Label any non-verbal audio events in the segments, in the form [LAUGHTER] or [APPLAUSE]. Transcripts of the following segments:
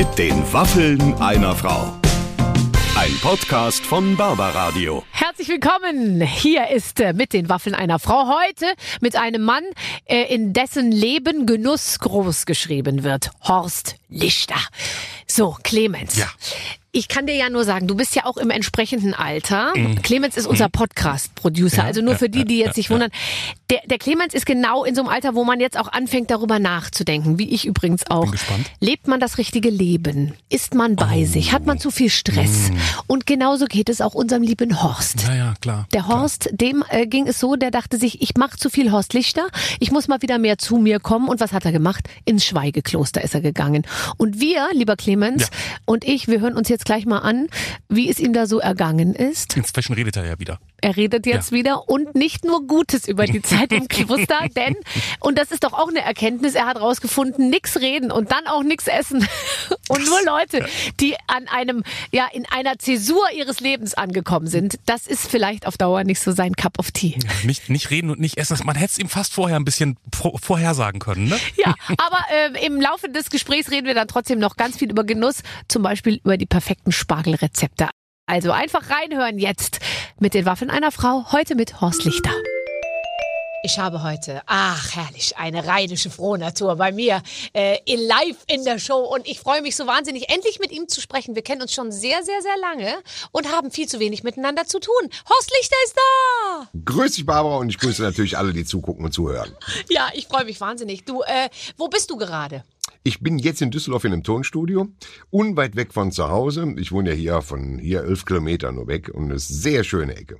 Mit den Waffeln einer Frau. Ein Podcast von Barbaradio. Herzlich willkommen. Hier ist äh, mit den Waffeln einer Frau heute mit einem Mann, äh, in dessen Leben Genuss groß geschrieben wird. Horst Lichter. So, Clemens. Ja. Ich kann dir ja nur sagen, du bist ja auch im entsprechenden Alter. Clemens ist unser Podcast-Producer, also nur für die, die jetzt sich wundern. Der, der Clemens ist genau in so einem Alter, wo man jetzt auch anfängt, darüber nachzudenken, wie ich übrigens auch. Bin gespannt. Lebt man das richtige Leben? Ist man bei sich? Hat man zu viel Stress? Und genauso geht es auch unserem lieben Horst. Ja, ja, klar. Der Horst, dem äh, ging es so, der dachte sich, ich mache zu viel Horst Lichter, ich muss mal wieder mehr zu mir kommen. Und was hat er gemacht? Ins Schweigekloster ist er gegangen. Und wir, lieber Clemens Ja. und ich, wir hören uns jetzt gleich mal an, wie es ihm da so ergangen ist. Inzwischen redet er ja wieder. Er redet jetzt Ja. wieder und nicht nur Gutes über die Zeit im [LAUGHS] Kloster, denn, und das ist doch auch eine Erkenntnis, er hat rausgefunden, nix reden und dann auch nix essen. [LAUGHS] Und nur Leute, die an einem, ja, in einer Zäsur ihres Lebens angekommen sind, das ist vielleicht auf Dauer nicht so sein Cup of Tea. Nicht, nicht reden und nicht essen. Man hätte es ihm fast vorher ein bisschen vor, vorhersagen können, ne? Ja, aber äh, im Laufe des Gesprächs reden wir dann trotzdem noch ganz viel über Genuss, zum Beispiel über die perfekten Spargelrezepte. Also einfach reinhören jetzt mit den Waffeln einer Frau, heute mit Horst Lichter. Ich habe heute, ach herrlich, eine rheinische Frohnatur bei mir äh, in live in der Show und ich freue mich so wahnsinnig, endlich mit ihm zu sprechen. Wir kennen uns schon sehr, sehr, sehr lange und haben viel zu wenig miteinander zu tun. Horst Lichter ist da! Grüß dich, Barbara, und ich grüße natürlich alle, die zugucken und zuhören. Ja, ich freue mich wahnsinnig. Du, äh, wo bist du gerade? Ich bin jetzt in Düsseldorf in einem Tonstudio, unweit weg von zu Hause. Ich wohne ja hier von hier elf Kilometer nur weg und eine sehr schöne Ecke.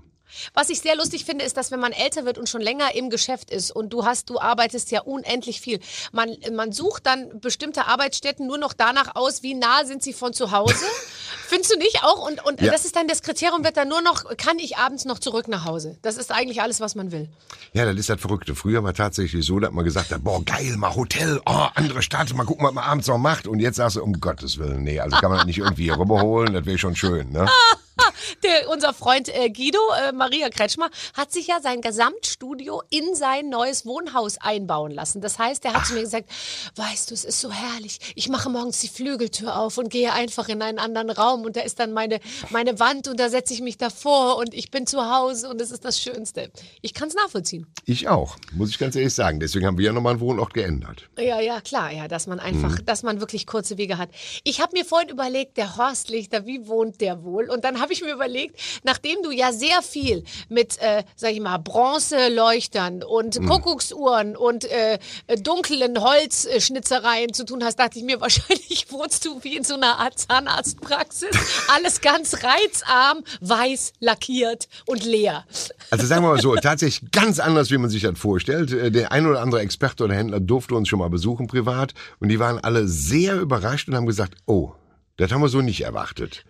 Was ich sehr lustig finde, ist, dass wenn man älter wird und schon länger im Geschäft ist und du hast, du arbeitest ja unendlich viel, man, man sucht dann bestimmte Arbeitsstätten nur noch danach aus, wie nah sind sie von zu Hause. [LAUGHS] Findest du nicht auch? Und, und Ja. das ist dann das Kriterium, wird dann nur noch, kann ich abends noch zurück nach Hause? Das ist eigentlich alles, was man will. Ja, das ist das Verrückte. Früher war tatsächlich so, dass man gesagt hat, boah, geil, mal Hotel, oh, andere Stadt, mal gucken, was man abends noch macht. Und jetzt sagst du, um Gottes Willen, nee, also kann man das nicht irgendwie [LAUGHS] rüberholen, das wäre schon schön, ne? [LAUGHS] [LAUGHS] Der, unser Freund äh, Guido, äh, Maria Kretschmer, hat sich ja sein Gesamtstudio in sein neues Wohnhaus einbauen lassen. Das heißt, er hat zu mir gesagt, weißt du, es ist so herrlich. Ich mache morgens die Flügeltür auf und gehe einfach in einen anderen Raum und da ist dann meine, meine Wand und da setze ich mich davor und ich bin zu Hause und es ist das Schönste. Ich kann es nachvollziehen. Ich auch, muss ich ganz ehrlich sagen. Deswegen haben wir ja nochmal einen Wohnort geändert. Ja, ja, klar, ja, dass man einfach, dass man wirklich kurze Wege hat. Ich habe mir vorhin überlegt, der Horst Lichter, wie wohnt der wohl? Und dann habe ich mir überlegt, nachdem du ja sehr viel mit, äh, sag ich mal, Bronzeleuchtern und Kuckucksuhren und äh, dunklen Holzschnitzereien zu tun hast, dachte ich mir, [LAUGHS] wahrscheinlich wohnst du wie in so einer Art Zahnarztpraxis. Alles ganz reizarm, weiß, lackiert und leer. Also sagen wir mal so, tatsächlich ganz anders, wie man sich das vorstellt. Äh, Der ein oder andere Experte oder Händler durfte uns schon mal besuchen privat und die waren alle sehr überrascht und haben gesagt, oh, das haben wir so nicht erwartet.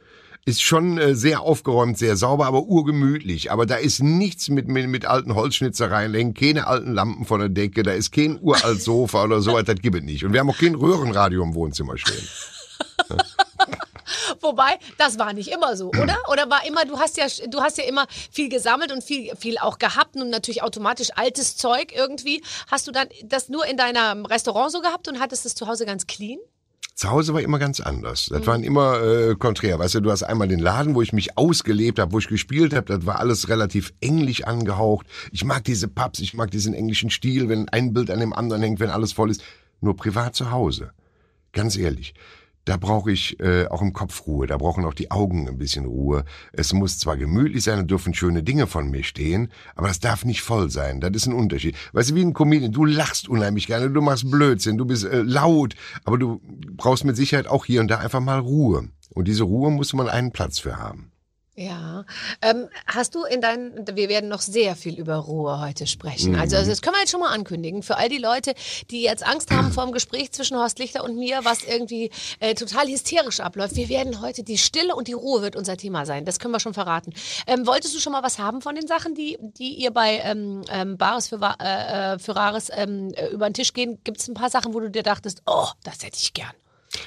Ist schon äh, sehr aufgeräumt, sehr sauber, aber urgemütlich. Aber da ist nichts mit, mit, mit alten Holzschnitzereien, hängen keine alten Lampen von der Decke, da ist kein uralt Sofa oder so, das gibt es nicht. Und wir haben auch kein Röhrenradio im Wohnzimmer stehen. [LAUGHS] Wobei, das war nicht immer so, oder? Oder war immer, du hast ja, du hast ja immer viel gesammelt und viel, viel auch gehabt und natürlich automatisch altes Zeug irgendwie. Hast du dann das nur in deinem Restaurant so gehabt und hattest es zu Hause ganz clean? Zu Hause war immer ganz anders. Das waren immer äh, konträr. Weißt du, du hast einmal den Laden, wo ich mich ausgelebt habe, wo ich gespielt habe. Das war alles relativ englisch angehaucht. Ich mag diese Pubs, ich mag diesen englischen Stil, wenn ein Bild an dem anderen hängt, wenn alles voll ist. Nur privat zu Hause. Ganz ehrlich. Da brauche ich äh, auch im Kopf Ruhe, da brauchen auch die Augen ein bisschen Ruhe. Es muss zwar gemütlich sein und dürfen schöne Dinge von mir stehen, aber das darf nicht voll sein. Das ist ein Unterschied. Weißt du, wie ein Comedian, du lachst unheimlich gerne, du machst Blödsinn, du bist äh, laut, aber du brauchst mit Sicherheit auch hier und da einfach mal Ruhe. Und diese Ruhe muss man einen Platz für haben. Ja. Ähm, hast du in deinen, wir werden noch sehr viel über Ruhe heute sprechen. Also, also das können wir jetzt schon mal ankündigen. Für all die Leute, die jetzt Angst haben [CLEARS THROAT] vor dem Gespräch zwischen Horst Lichter und mir, was irgendwie äh, total hysterisch abläuft. Wir werden heute, die Stille und die Ruhe wird unser Thema sein. Das können wir schon verraten. Ähm, wolltest du schon mal was haben von den Sachen, die, die ihr bei ähm, ähm, Bares für, äh, äh, für Rares ähm, äh, über den Tisch gehen? Gibt es ein paar Sachen, wo du dir dachtest, oh, das hätte ich gern?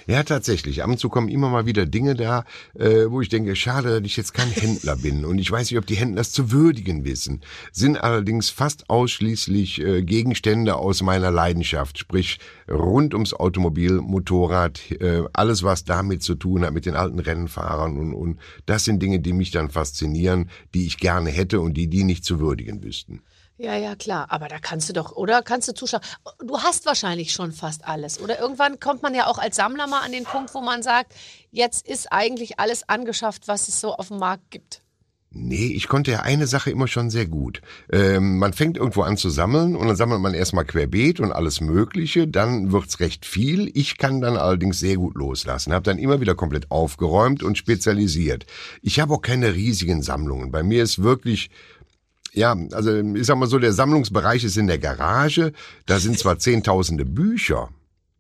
Ja, tatsächlich. Ab und zu kommen immer mal wieder Dinge da, äh, wo ich denke, schade, dass ich jetzt kein [LAUGHS] Händler bin. Und ich weiß nicht, ob die Händler es zu würdigen wissen. Sind allerdings fast ausschließlich äh, Gegenstände aus meiner Leidenschaft. Sprich, rund ums Automobil, Motorrad, äh, alles, was damit zu tun hat, mit den alten Rennfahrern. Und, und das sind Dinge, die mich dann faszinieren, die ich gerne hätte und die die nicht zu würdigen wüssten. Ja, ja, klar. Aber da kannst du doch, oder? Kannst du zuschauen. Du hast wahrscheinlich schon fast alles. Oder irgendwann kommt man ja auch als Sammler mal an den Punkt, wo man sagt, jetzt ist eigentlich alles angeschafft, was es so auf dem Markt gibt. Nee, ich konnte ja eine Sache immer schon sehr gut. Ähm, man fängt irgendwo an zu sammeln und dann sammelt man erstmal querbeet und alles Mögliche, dann wird's recht viel. Ich kann dann allerdings sehr gut loslassen, habe dann immer wieder komplett aufgeräumt und spezialisiert. Ich habe auch keine riesigen Sammlungen. Bei mir ist wirklich ja, also ich sag mal so, der Sammlungsbereich ist in der Garage. Da sind zwar zehntausende Bücher.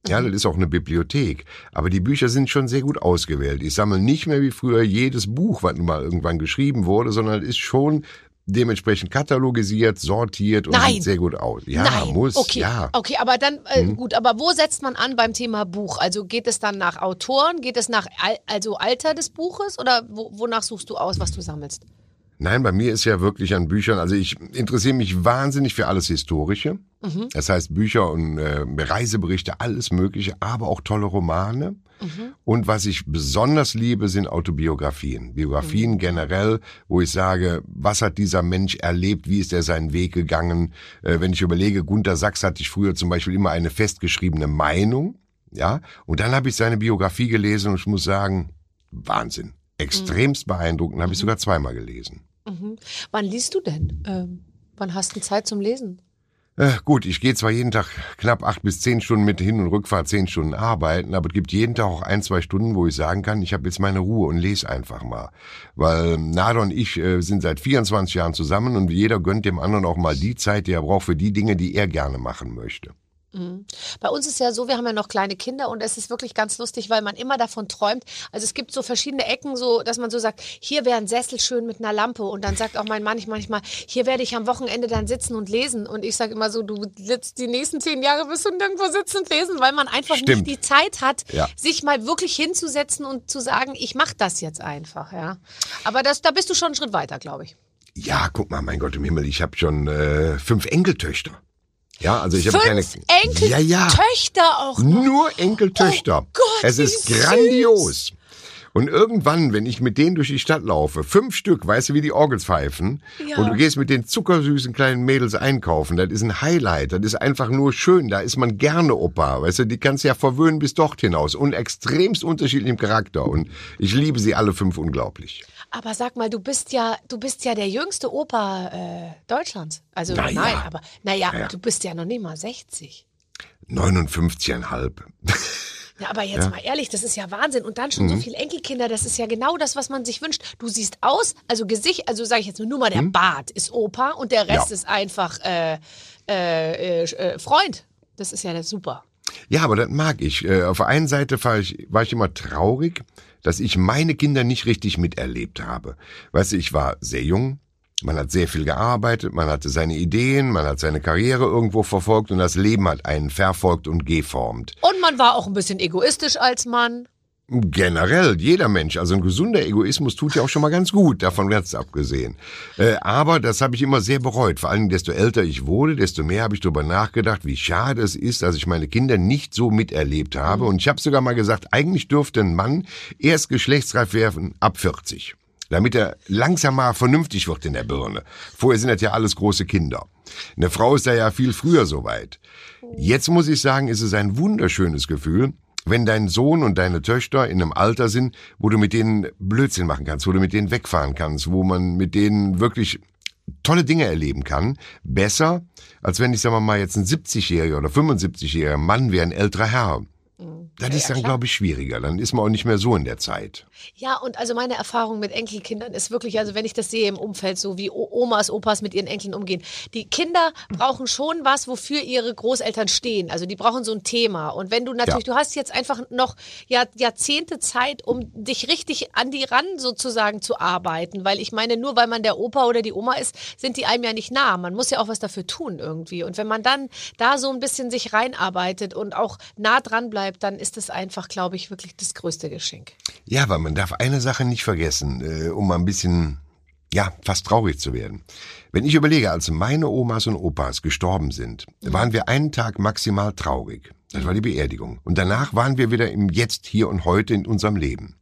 Ja, das ist auch eine Bibliothek. Aber die Bücher sind schon sehr gut ausgewählt. Ich sammle nicht mehr wie früher jedes Buch, was mal irgendwann geschrieben wurde, sondern ist schon dementsprechend katalogisiert, sortiert und Nein. sieht sehr gut aus. Ja, Nein. muss, okay. ja. Okay, aber dann, äh, Mhm. gut, aber wo setzt man an beim Thema Buch? Also geht es dann nach Autoren? Geht es nach Al also Alter des Buches? Oder wo, wonach suchst du aus, was du sammelst? Nein, bei mir ist ja wirklich an Büchern, also ich interessiere mich wahnsinnig für alles Historische. Das heißt Bücher und äh, Reiseberichte, alles Mögliche, aber auch tolle Romane. Und was ich besonders liebe, sind Autobiografien. Biografien generell, wo ich sage, was hat dieser Mensch erlebt, wie ist er seinen Weg gegangen. Äh, wenn ich überlege, Gunter Sachs hatte ich früher zum Beispiel immer eine festgeschriebene Meinung. Ja, und dann habe ich seine Biografie gelesen und ich muss sagen, Wahnsinn. Extremst beeindruckend, habe ich sogar zweimal gelesen. Mhm. Wann liest du denn? Ähm, wann hast du Zeit zum Lesen? Äh, gut, ich gehe zwar jeden Tag knapp acht bis zehn Stunden mit Hin- und Rückfahrt zehn Stunden arbeiten, aber es gibt jeden Tag auch ein, zwei Stunden, wo ich sagen kann, ich habe jetzt meine Ruhe und lese einfach mal. Weil Nada und ich äh, sind seit 24 Jahren zusammen und jeder gönnt dem anderen auch mal die Zeit, die er braucht für die Dinge, die er gerne machen möchte. Mhm. Bei uns ist ja so, wir haben ja noch kleine Kinder und es ist wirklich ganz lustig, weil man immer davon träumt. Also es gibt so verschiedene Ecken, so dass man so sagt, hier wäre ein Sessel schön mit einer Lampe und dann sagt auch mein Mann manchmal, hier werde ich am Wochenende dann sitzen und lesen und ich sage immer so, du sitzt die nächsten zehn Jahre bis du nirgendwo sitzen und lesen, weil man einfach Stimmt. nicht die Zeit hat, Ja. sich mal wirklich hinzusetzen und zu sagen, ich mache das jetzt einfach, ja. Aber das, da bist du schon einen Schritt weiter, glaube ich. Ja, guck mal, mein Gott im Himmel, ich habe schon äh, fünf Enkeltöchter. Ja, also ich habe keine Enkel, Ja, ja. Töchter auch noch. Nur Enkeltöchter. Oh Gott, es ist süß. grandios. Und irgendwann, wenn ich mit denen durch die Stadt laufe, fünf Stück, weißt du, wie die Orgels pfeifen, Ja. und du gehst mit den zuckersüßen kleinen Mädels einkaufen, das ist ein Highlight, das ist einfach nur schön, da ist man gerne Opa, weißt du, die kannst du ja verwöhnen bis dort hinaus und extremst unterschiedlichem Charakter und ich liebe sie alle fünf unglaublich. Aber sag mal, du bist ja, du bist ja der jüngste Opa äh, Deutschlands. Also Na ja. nein, aber naja, Na ja. du bist ja noch nicht mal 60. 59,5. [LAUGHS] Ja, aber jetzt mal ehrlich, das ist ja Wahnsinn. Und dann schon Mhm. so viele Enkelkinder, das ist ja genau das, was man sich wünscht. Du siehst aus, also Gesicht, also sage ich jetzt nur, nur mal, der Bart ist Opa und der Rest Mhm. Ja. ist einfach äh, äh, äh, äh, Freund. Das ist ja super. Ja, aber das mag ich. Äh, Auf der einen Seite war ich, war ich immer traurig, dass ich meine Kinder nicht richtig miterlebt habe. Weißt du, ich war sehr jung, man hat sehr viel gearbeitet, man hatte seine Ideen, man hat seine Karriere irgendwo verfolgt und das Leben hat einen verfolgt und geformt. Und man war auch ein bisschen egoistisch als Mann. Generell, jeder Mensch, also ein gesunder Egoismus tut ja auch schon mal ganz gut, davon ganz abgesehen. Äh, aber das habe ich immer sehr bereut. Vor allem, desto älter ich wurde, desto mehr habe ich darüber nachgedacht, wie schade es ist, dass ich meine Kinder nicht so miterlebt habe. Und ich habe sogar mal gesagt, eigentlich dürfte ein Mann erst geschlechtsreif werden ab 40. Damit er langsam mal vernünftig wird in der Birne. Vorher sind das ja alles große Kinder. Eine Frau ist da ja viel früher soweit. Jetzt muss ich sagen, ist es ein wunderschönes Gefühl, wenn dein Sohn und deine Töchter in einem Alter sind, wo du mit denen Blödsinn machen kannst, wo du mit denen wegfahren kannst, wo man mit denen wirklich tolle Dinge erleben kann, besser, als wenn ich, sagen wir mal, jetzt ein 70-jähriger oder 75-jähriger Mann wäre, ein älterer Herr. Das ist dann, glaube ich, schwieriger. Dann ist man auch nicht mehr so in der Zeit. Ja, und also meine Erfahrung mit Enkelkindern ist wirklich, also wenn ich das sehe im Umfeld, so wie Omas, Opas mit ihren Enkeln umgehen, die Kinder brauchen schon was, wofür ihre Großeltern stehen. Also die brauchen so ein Thema. Und wenn du natürlich, du hast jetzt einfach noch Jahr, Jahrzehnte Zeit, um dich richtig an die ran sozusagen zu arbeiten. Weil ich meine, nur weil man der Opa oder die Oma ist, sind die einem ja nicht nah. Man muss ja auch was dafür tun irgendwie. Und wenn man dann da so ein bisschen sich reinarbeitet und auch nah dran bleibt, bleibt, dann ist es einfach, glaube ich, wirklich das größte Geschenk. Ja, aber man darf eine Sache nicht vergessen, äh, um mal ein bisschen, ja, fast traurig zu werden. Wenn ich überlege, als meine Omas und Opas gestorben sind, waren wir einen Tag maximal traurig. Das war die Beerdigung. Und danach waren wir wieder im Jetzt, hier und heute in unserem Leben.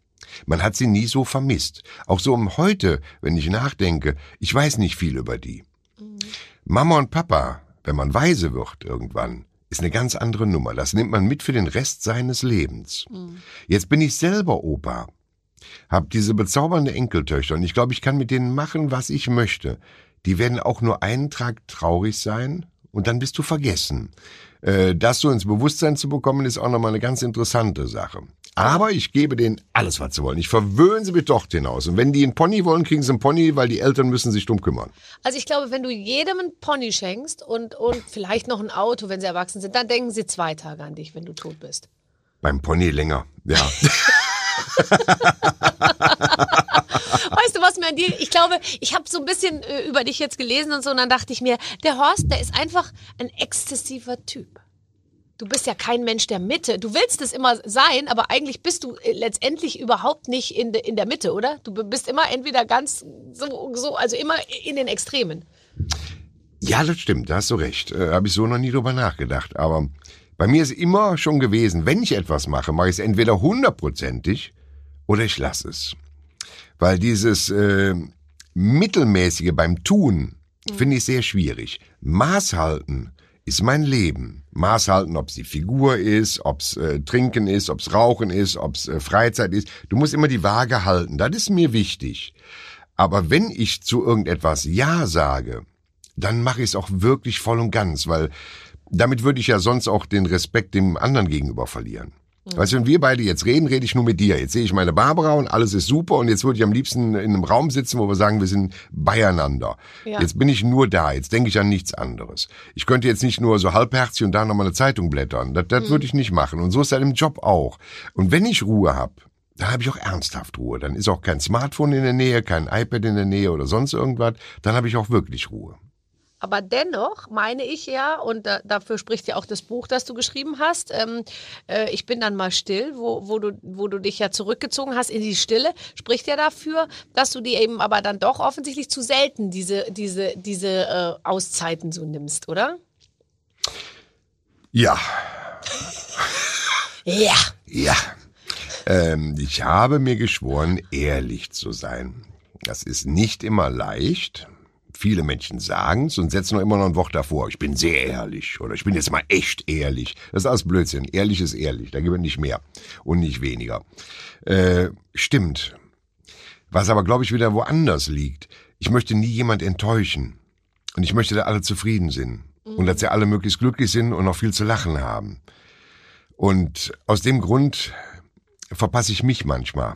Man hat sie nie so vermisst. Auch so um heute, wenn ich nachdenke, ich weiß nicht viel über die. Mama und Papa, wenn man weise wird irgendwann, ist eine ganz andere Nummer. Das nimmt man mit für den Rest seines Lebens. Jetzt bin ich selber Opa, hab diese bezaubernde Enkeltöchter und ich glaube, ich kann mit denen machen, was ich möchte. Die werden auch nur einen Tag traurig sein und dann bist du vergessen. Äh, das so ins Bewusstsein zu bekommen, ist auch nochmal eine ganz interessante Sache. Aber ich gebe denen alles, was sie wollen. Ich verwöhne sie mit dort hinaus. Und wenn die einen Pony wollen, kriegen sie einen Pony, weil die Eltern müssen sich drum kümmern. Also ich glaube, wenn du jedem einen Pony schenkst und, und vielleicht noch ein Auto, wenn sie erwachsen sind, dann denken sie zwei Tage an dich, wenn du tot bist. Beim Pony länger, ja. [LAUGHS] Weißt du, was mir an dir, ich glaube, ich habe so ein bisschen äh, über dich jetzt gelesen und so, und dann dachte ich mir, der Horst, der ist einfach ein exzessiver Typ. Du bist ja kein Mensch der Mitte. Du willst es immer sein, aber eigentlich bist du äh, letztendlich überhaupt nicht in, de, in der Mitte, oder? Du bist immer entweder ganz so, so, also immer in den Extremen. Ja, das stimmt, da hast du recht. Äh, Habe ich so noch nie drüber nachgedacht. Aber bei mir ist immer schon gewesen, wenn ich etwas mache, mache ich es entweder hundertprozentig oder ich lasse es. Weil dieses äh, Mittelmäßige beim Tun finde ich sehr schwierig. Maß halten ist mein Leben. Maß halten, ob es die Figur ist, ob es äh, Trinken ist, ob es Rauchen ist, ob es äh, Freizeit ist. Du musst immer die Waage halten. Das ist mir wichtig. Aber wenn ich zu irgendetwas Ja sage, dann mache ich es auch wirklich voll und ganz, weil damit würde ich ja sonst auch den Respekt dem anderen gegenüber verlieren. Weißt du, wenn wir beide jetzt reden, rede ich nur mit dir. Jetzt sehe ich meine Barbara und alles ist super und jetzt würde ich am liebsten in einem Raum sitzen, wo wir sagen, wir sind beieinander. Ja. Jetzt bin ich nur da, jetzt denke ich an nichts anderes. Ich könnte jetzt nicht nur so halbherzig und da nochmal eine Zeitung blättern. Das, das würde ich nicht machen. Und so ist das im Job auch. Und wenn ich Ruhe habe, dann habe ich auch ernsthaft Ruhe. Dann ist auch kein Smartphone in der Nähe, kein iPad in der Nähe oder sonst irgendwas. Dann habe ich auch wirklich Ruhe. Aber dennoch meine ich ja, und da, dafür spricht ja auch das Buch, das du geschrieben hast, ähm, äh, ich bin dann mal still, wo, wo, du, wo du dich ja zurückgezogen hast in die Stille, spricht ja dafür, dass du dir eben aber dann doch offensichtlich zu selten diese, diese, diese äh, Auszeiten so nimmst, oder? Ja, [LAUGHS] Ja. Ja, ähm, ich habe mir geschworen, ehrlich zu sein. Das ist nicht immer leicht. Viele Menschen sagen's und setzen noch immer noch ein Wort davor. Ich bin sehr ehrlich oder ich bin jetzt mal echt ehrlich. Das ist alles Blödsinn. Ehrlich ist ehrlich. Da gibt es nicht mehr und nicht weniger. Äh, stimmt. Was aber, glaube ich, wieder woanders liegt. Ich möchte nie jemand enttäuschen. Und ich möchte, dass alle zufrieden sind. Und dass sie alle möglichst glücklich sind und noch viel zu lachen haben. Und aus dem Grund verpasse ich mich manchmal.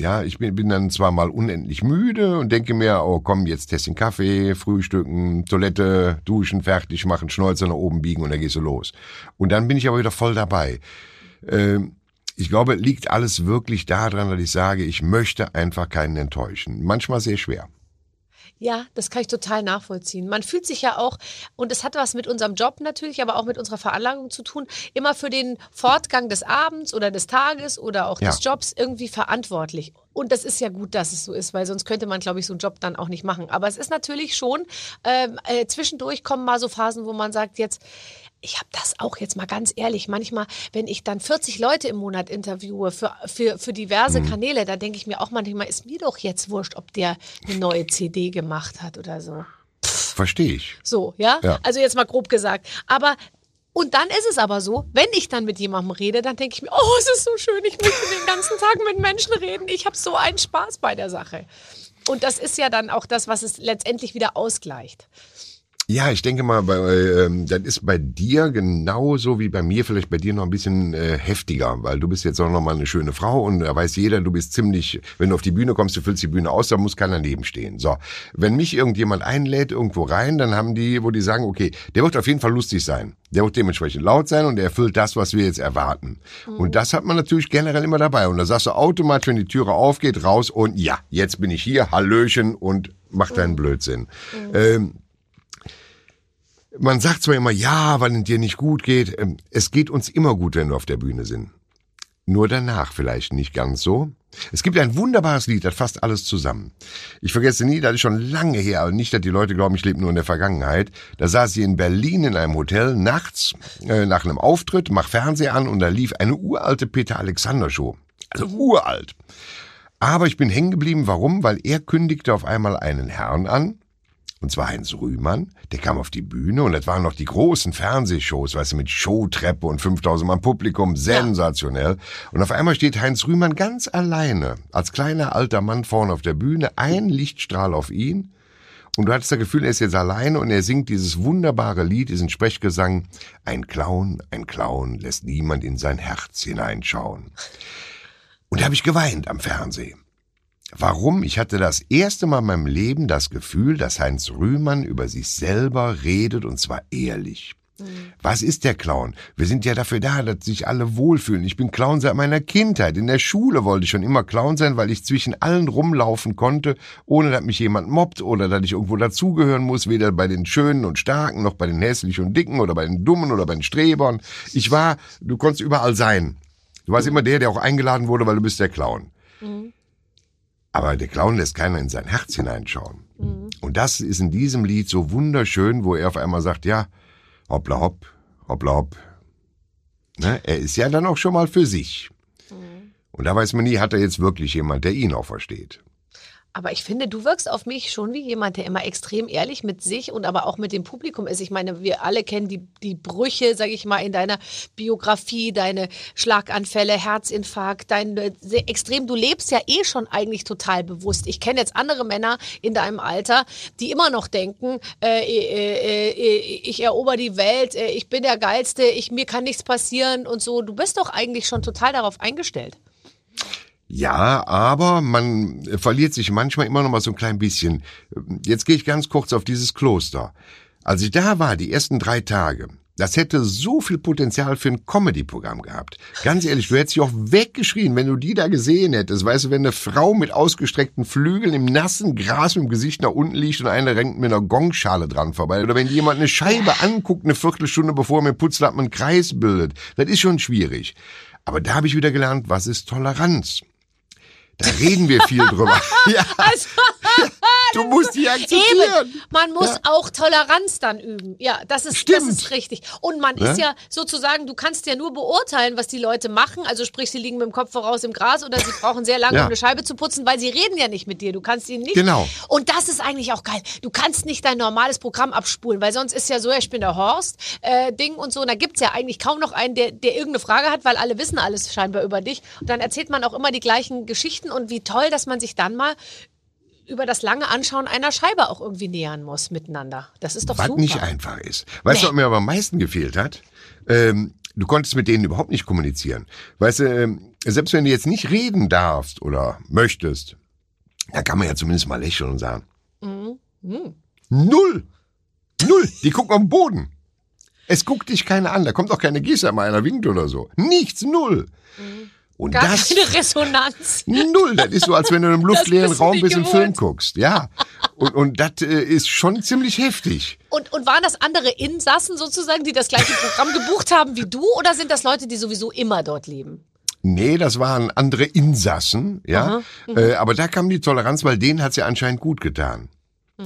Ja, ich bin, bin dann zwar mal unendlich müde und denke mir, oh komm, jetzt Tässchen Kaffee, Frühstücken, Toilette, duschen, fertig machen, Schnäuzer nach oben biegen und dann gehst du los. Und dann bin ich aber wieder voll dabei. Ähm, ich glaube, liegt alles wirklich daran, dass ich sage, ich möchte einfach keinen enttäuschen. Manchmal sehr schwer. Ja, das kann ich total nachvollziehen. Man fühlt sich ja auch, und es hat was mit unserem Job natürlich, aber auch mit unserer Veranlagung zu tun, immer für den Fortgang des Abends oder des Tages oder auch Ja. des Jobs irgendwie verantwortlich. Und das ist ja gut, dass es so ist, weil sonst könnte man, glaube ich, so einen Job dann auch nicht machen. Aber es ist natürlich schon, ähm, äh, zwischendurch kommen mal so Phasen, wo man sagt, jetzt, ich habe das auch jetzt mal ganz ehrlich. Manchmal, wenn ich dann 40 Leute im Monat interviewe für, für, für diverse Kanäle, da denke ich mir auch manchmal, ist mir doch jetzt wurscht, ob der eine neue CD gemacht hat oder so. Verstehe ich. So, ja? Ja. Also jetzt mal grob gesagt. Aber und dann ist es aber so, wenn ich dann mit jemandem rede, dann denke ich mir, oh, es ist so schön, ich möchte den ganzen Tag mit Menschen reden. Ich habe so einen Spaß bei der Sache. Und das ist ja dann auch das, was es letztendlich wieder ausgleicht. Ja, ich denke mal, bei, ähm, das ist bei dir genauso wie bei mir, vielleicht bei dir noch ein bisschen äh, heftiger, weil du bist jetzt auch noch mal eine schöne Frau und da weiß jeder, du bist ziemlich, wenn du auf die Bühne kommst, du füllst die Bühne aus, da muss keiner nebenstehen. So, wenn mich irgendjemand einlädt irgendwo rein, dann haben die, wo die sagen, okay, der wird auf jeden Fall lustig sein, der wird dementsprechend laut sein und er erfüllt das, was wir jetzt erwarten. Und das hat man natürlich generell immer dabei und da sagst du automatisch, wenn die Türe aufgeht, raus und ja, jetzt bin ich hier, Hallöchen und mach deinen Blödsinn. Ähm, Man sagt zwar immer, ja, weil es dir nicht gut geht. Ähm, Es geht uns immer gut, wenn wir auf der Bühne sind. Nur danach vielleicht nicht ganz so. Es gibt ein wunderbares Lied, das fasst alles zusammen. Ich vergesse nie, das ist schon lange her, aber nicht, dass die Leute glauben, ich lebe nur in der Vergangenheit. Da saß sie in Berlin in einem Hotel nachts äh, nach einem Auftritt, mach Fernseher an und da lief eine uralte Peter Alexander Show. Also uralt. Aber ich bin hängen geblieben, warum? Weil er kündigte auf einmal einen Herrn an, und zwar Heinz Rühmann, der kam auf die Bühne und das waren noch die großen Fernsehshows, weißt du, mit Showtreppe und 5000 Mann Publikum, sensationell. Und auf einmal steht Heinz Rühmann ganz alleine, als kleiner alter Mann vorne auf der Bühne, ein Lichtstrahl auf ihn. Und du hattest das Gefühl, er ist jetzt alleine und er singt dieses wunderbare Lied, diesen Sprechgesang. Ein Clown, ein Clown lässt niemand in sein Herz hineinschauen. Und da habe ich geweint am Fernsehen. Warum? Ich hatte das erste Mal in meinem Leben das Gefühl, dass Heinz Rühmann über sich selber redet und zwar ehrlich. Was ist der Clown? Wir sind ja dafür da, dass sich alle wohlfühlen. Ich bin Clown seit meiner Kindheit. In der Schule wollte ich schon immer Clown sein, weil ich zwischen allen rumlaufen konnte, ohne dass mich jemand mobbt oder dass ich irgendwo dazugehören muss, weder bei den Schönen und Starken, noch bei den Hässlichen und Dicken oder bei den Dummen oder bei den Strebern. Ich war, du konntest überall sein. Du warst immer der, der auch eingeladen wurde, weil du bist der Clown. Aber der Clown lässt keiner in sein Herz hineinschauen. Und das ist in diesem Lied so wunderschön, wo er auf einmal sagt, ja, hoppla hopp, hoppla hopp. Ne? Er ist ja dann auch schon mal für sich. Und da weiß man nie, hat er jetzt wirklich jemand, der ihn auch versteht. Aber ich finde, du wirkst auf mich schon wie jemand, der immer extrem ehrlich mit sich und aber auch mit dem Publikum ist. Ich meine, wir alle kennen die, die Brüche, sage ich mal, in deiner Biografie, deine Schlaganfälle, Herzinfarkt, dein äh, extrem. Du lebst ja eh schon eigentlich total bewusst. Ich kenne jetzt andere Männer in deinem Alter, die immer noch denken, äh, äh, äh, ich erober die Welt, äh, ich bin der Geilste, ich, mir kann nichts passieren und so. Du bist doch eigentlich schon total darauf eingestellt. Ja, aber man verliert sich manchmal immer noch mal so ein klein bisschen. Jetzt gehe ich ganz kurz auf dieses Kloster. Als ich da war, die ersten drei Tage, das hätte so viel Potenzial für ein Comedy-Programm gehabt. Ganz ehrlich, du hättest dich auch weggeschrien, wenn du die da gesehen hättest. Weißt du, wenn eine Frau mit ausgestreckten Flügeln im nassen Gras mit dem Gesicht nach unten liegt und eine rennt mit einer Gongschale dran vorbei. Oder wenn jemand eine Scheibe anguckt, eine Viertelstunde bevor er mit Putzlappen einen Kreis bildet. Das ist schon schwierig. Aber da habe ich wieder gelernt, was ist Toleranz? Da reden wir viel drüber. [LAUGHS] ja, Also, du musst die akzeptieren. Eben, man muss Ja. auch Toleranz dann üben. Ja, das ist, das Stimmt. ist richtig. Und man Ne? ist ja sozusagen, du kannst ja nur beurteilen, was die Leute machen. Also sprich, sie liegen mit dem Kopf voraus im Gras oder sie brauchen sehr lange, Ja. um eine Scheibe zu putzen, weil sie reden ja nicht mit dir. Du kannst ihnen nicht. Genau. Und das ist eigentlich auch geil. Du kannst nicht dein normales Programm abspulen, weil sonst ist ja so, ich bin der Horst, äh, Ding und so. Und da gibt's ja eigentlich kaum noch einen, der, der irgendeine Frage hat, weil alle wissen alles scheinbar über dich. Und dann erzählt man auch immer die gleichen Geschichten und wie toll, dass man sich dann mal über das lange Anschauen einer Scheibe auch irgendwie nähern muss miteinander. Das ist doch Was super. nicht einfach ist. Weißt du, Nee. was mir aber am meisten gefehlt hat? Ähm, du konntest mit denen überhaupt nicht kommunizieren. Weißt du, ähm, selbst wenn du jetzt nicht reden darfst oder möchtest, dann kann man ja zumindest mal lächeln und sagen. Mhm. Null! Null! Die gucken am Boden. Es guckt dich keiner an. Da kommt auch keine Gießer mal einer winkt oder so. Nichts, null. Und Mhm. Gar das keine Resonanz. Null, das ist so, als wenn du in einem [LAUGHS] luftleeren Raum bist und gewohnt. Film guckst. Ja. Und, und das äh, ist schon ziemlich heftig. Und, und waren das andere Insassen sozusagen, die das gleiche Programm gebucht haben wie du? Oder sind das Leute, die sowieso immer dort leben? Nee, das waren andere Insassen, ja. Äh, aber da kam die Toleranz, weil denen hat's ja anscheinend gut getan.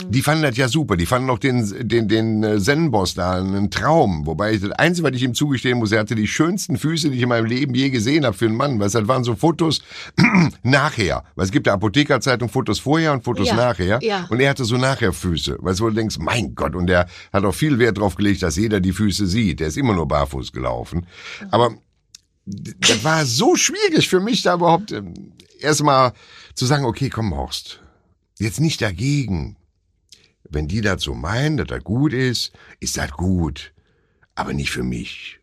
Die fanden das ja super. Die fanden auch den, den, den äh, Zen-Boss da einen Traum. Wobei ich, das Einzige, was ich ihm zugestehen muss, er hatte die schönsten Füße, die ich in meinem Leben je gesehen habe für einen Mann. Weißt, du, das waren so Fotos [CLEARS THROAT] nachher. Weil es gibt ja Apothekerzeitung Fotos vorher und Fotos Ja, nachher. ja. Und er hatte so nachher Füße. Weißt du, wo du denkst, mein Gott, und er hat auch viel Wert drauf gelegt, dass jeder die Füße sieht. Der ist immer nur barfuß gelaufen. Aber das war so schwierig für mich, da überhaupt ähm, erstmal zu sagen, okay, komm, Horst, jetzt nicht dagegen. Wenn die so meinen, dass das gut ist, ist das gut. Aber nicht für mich.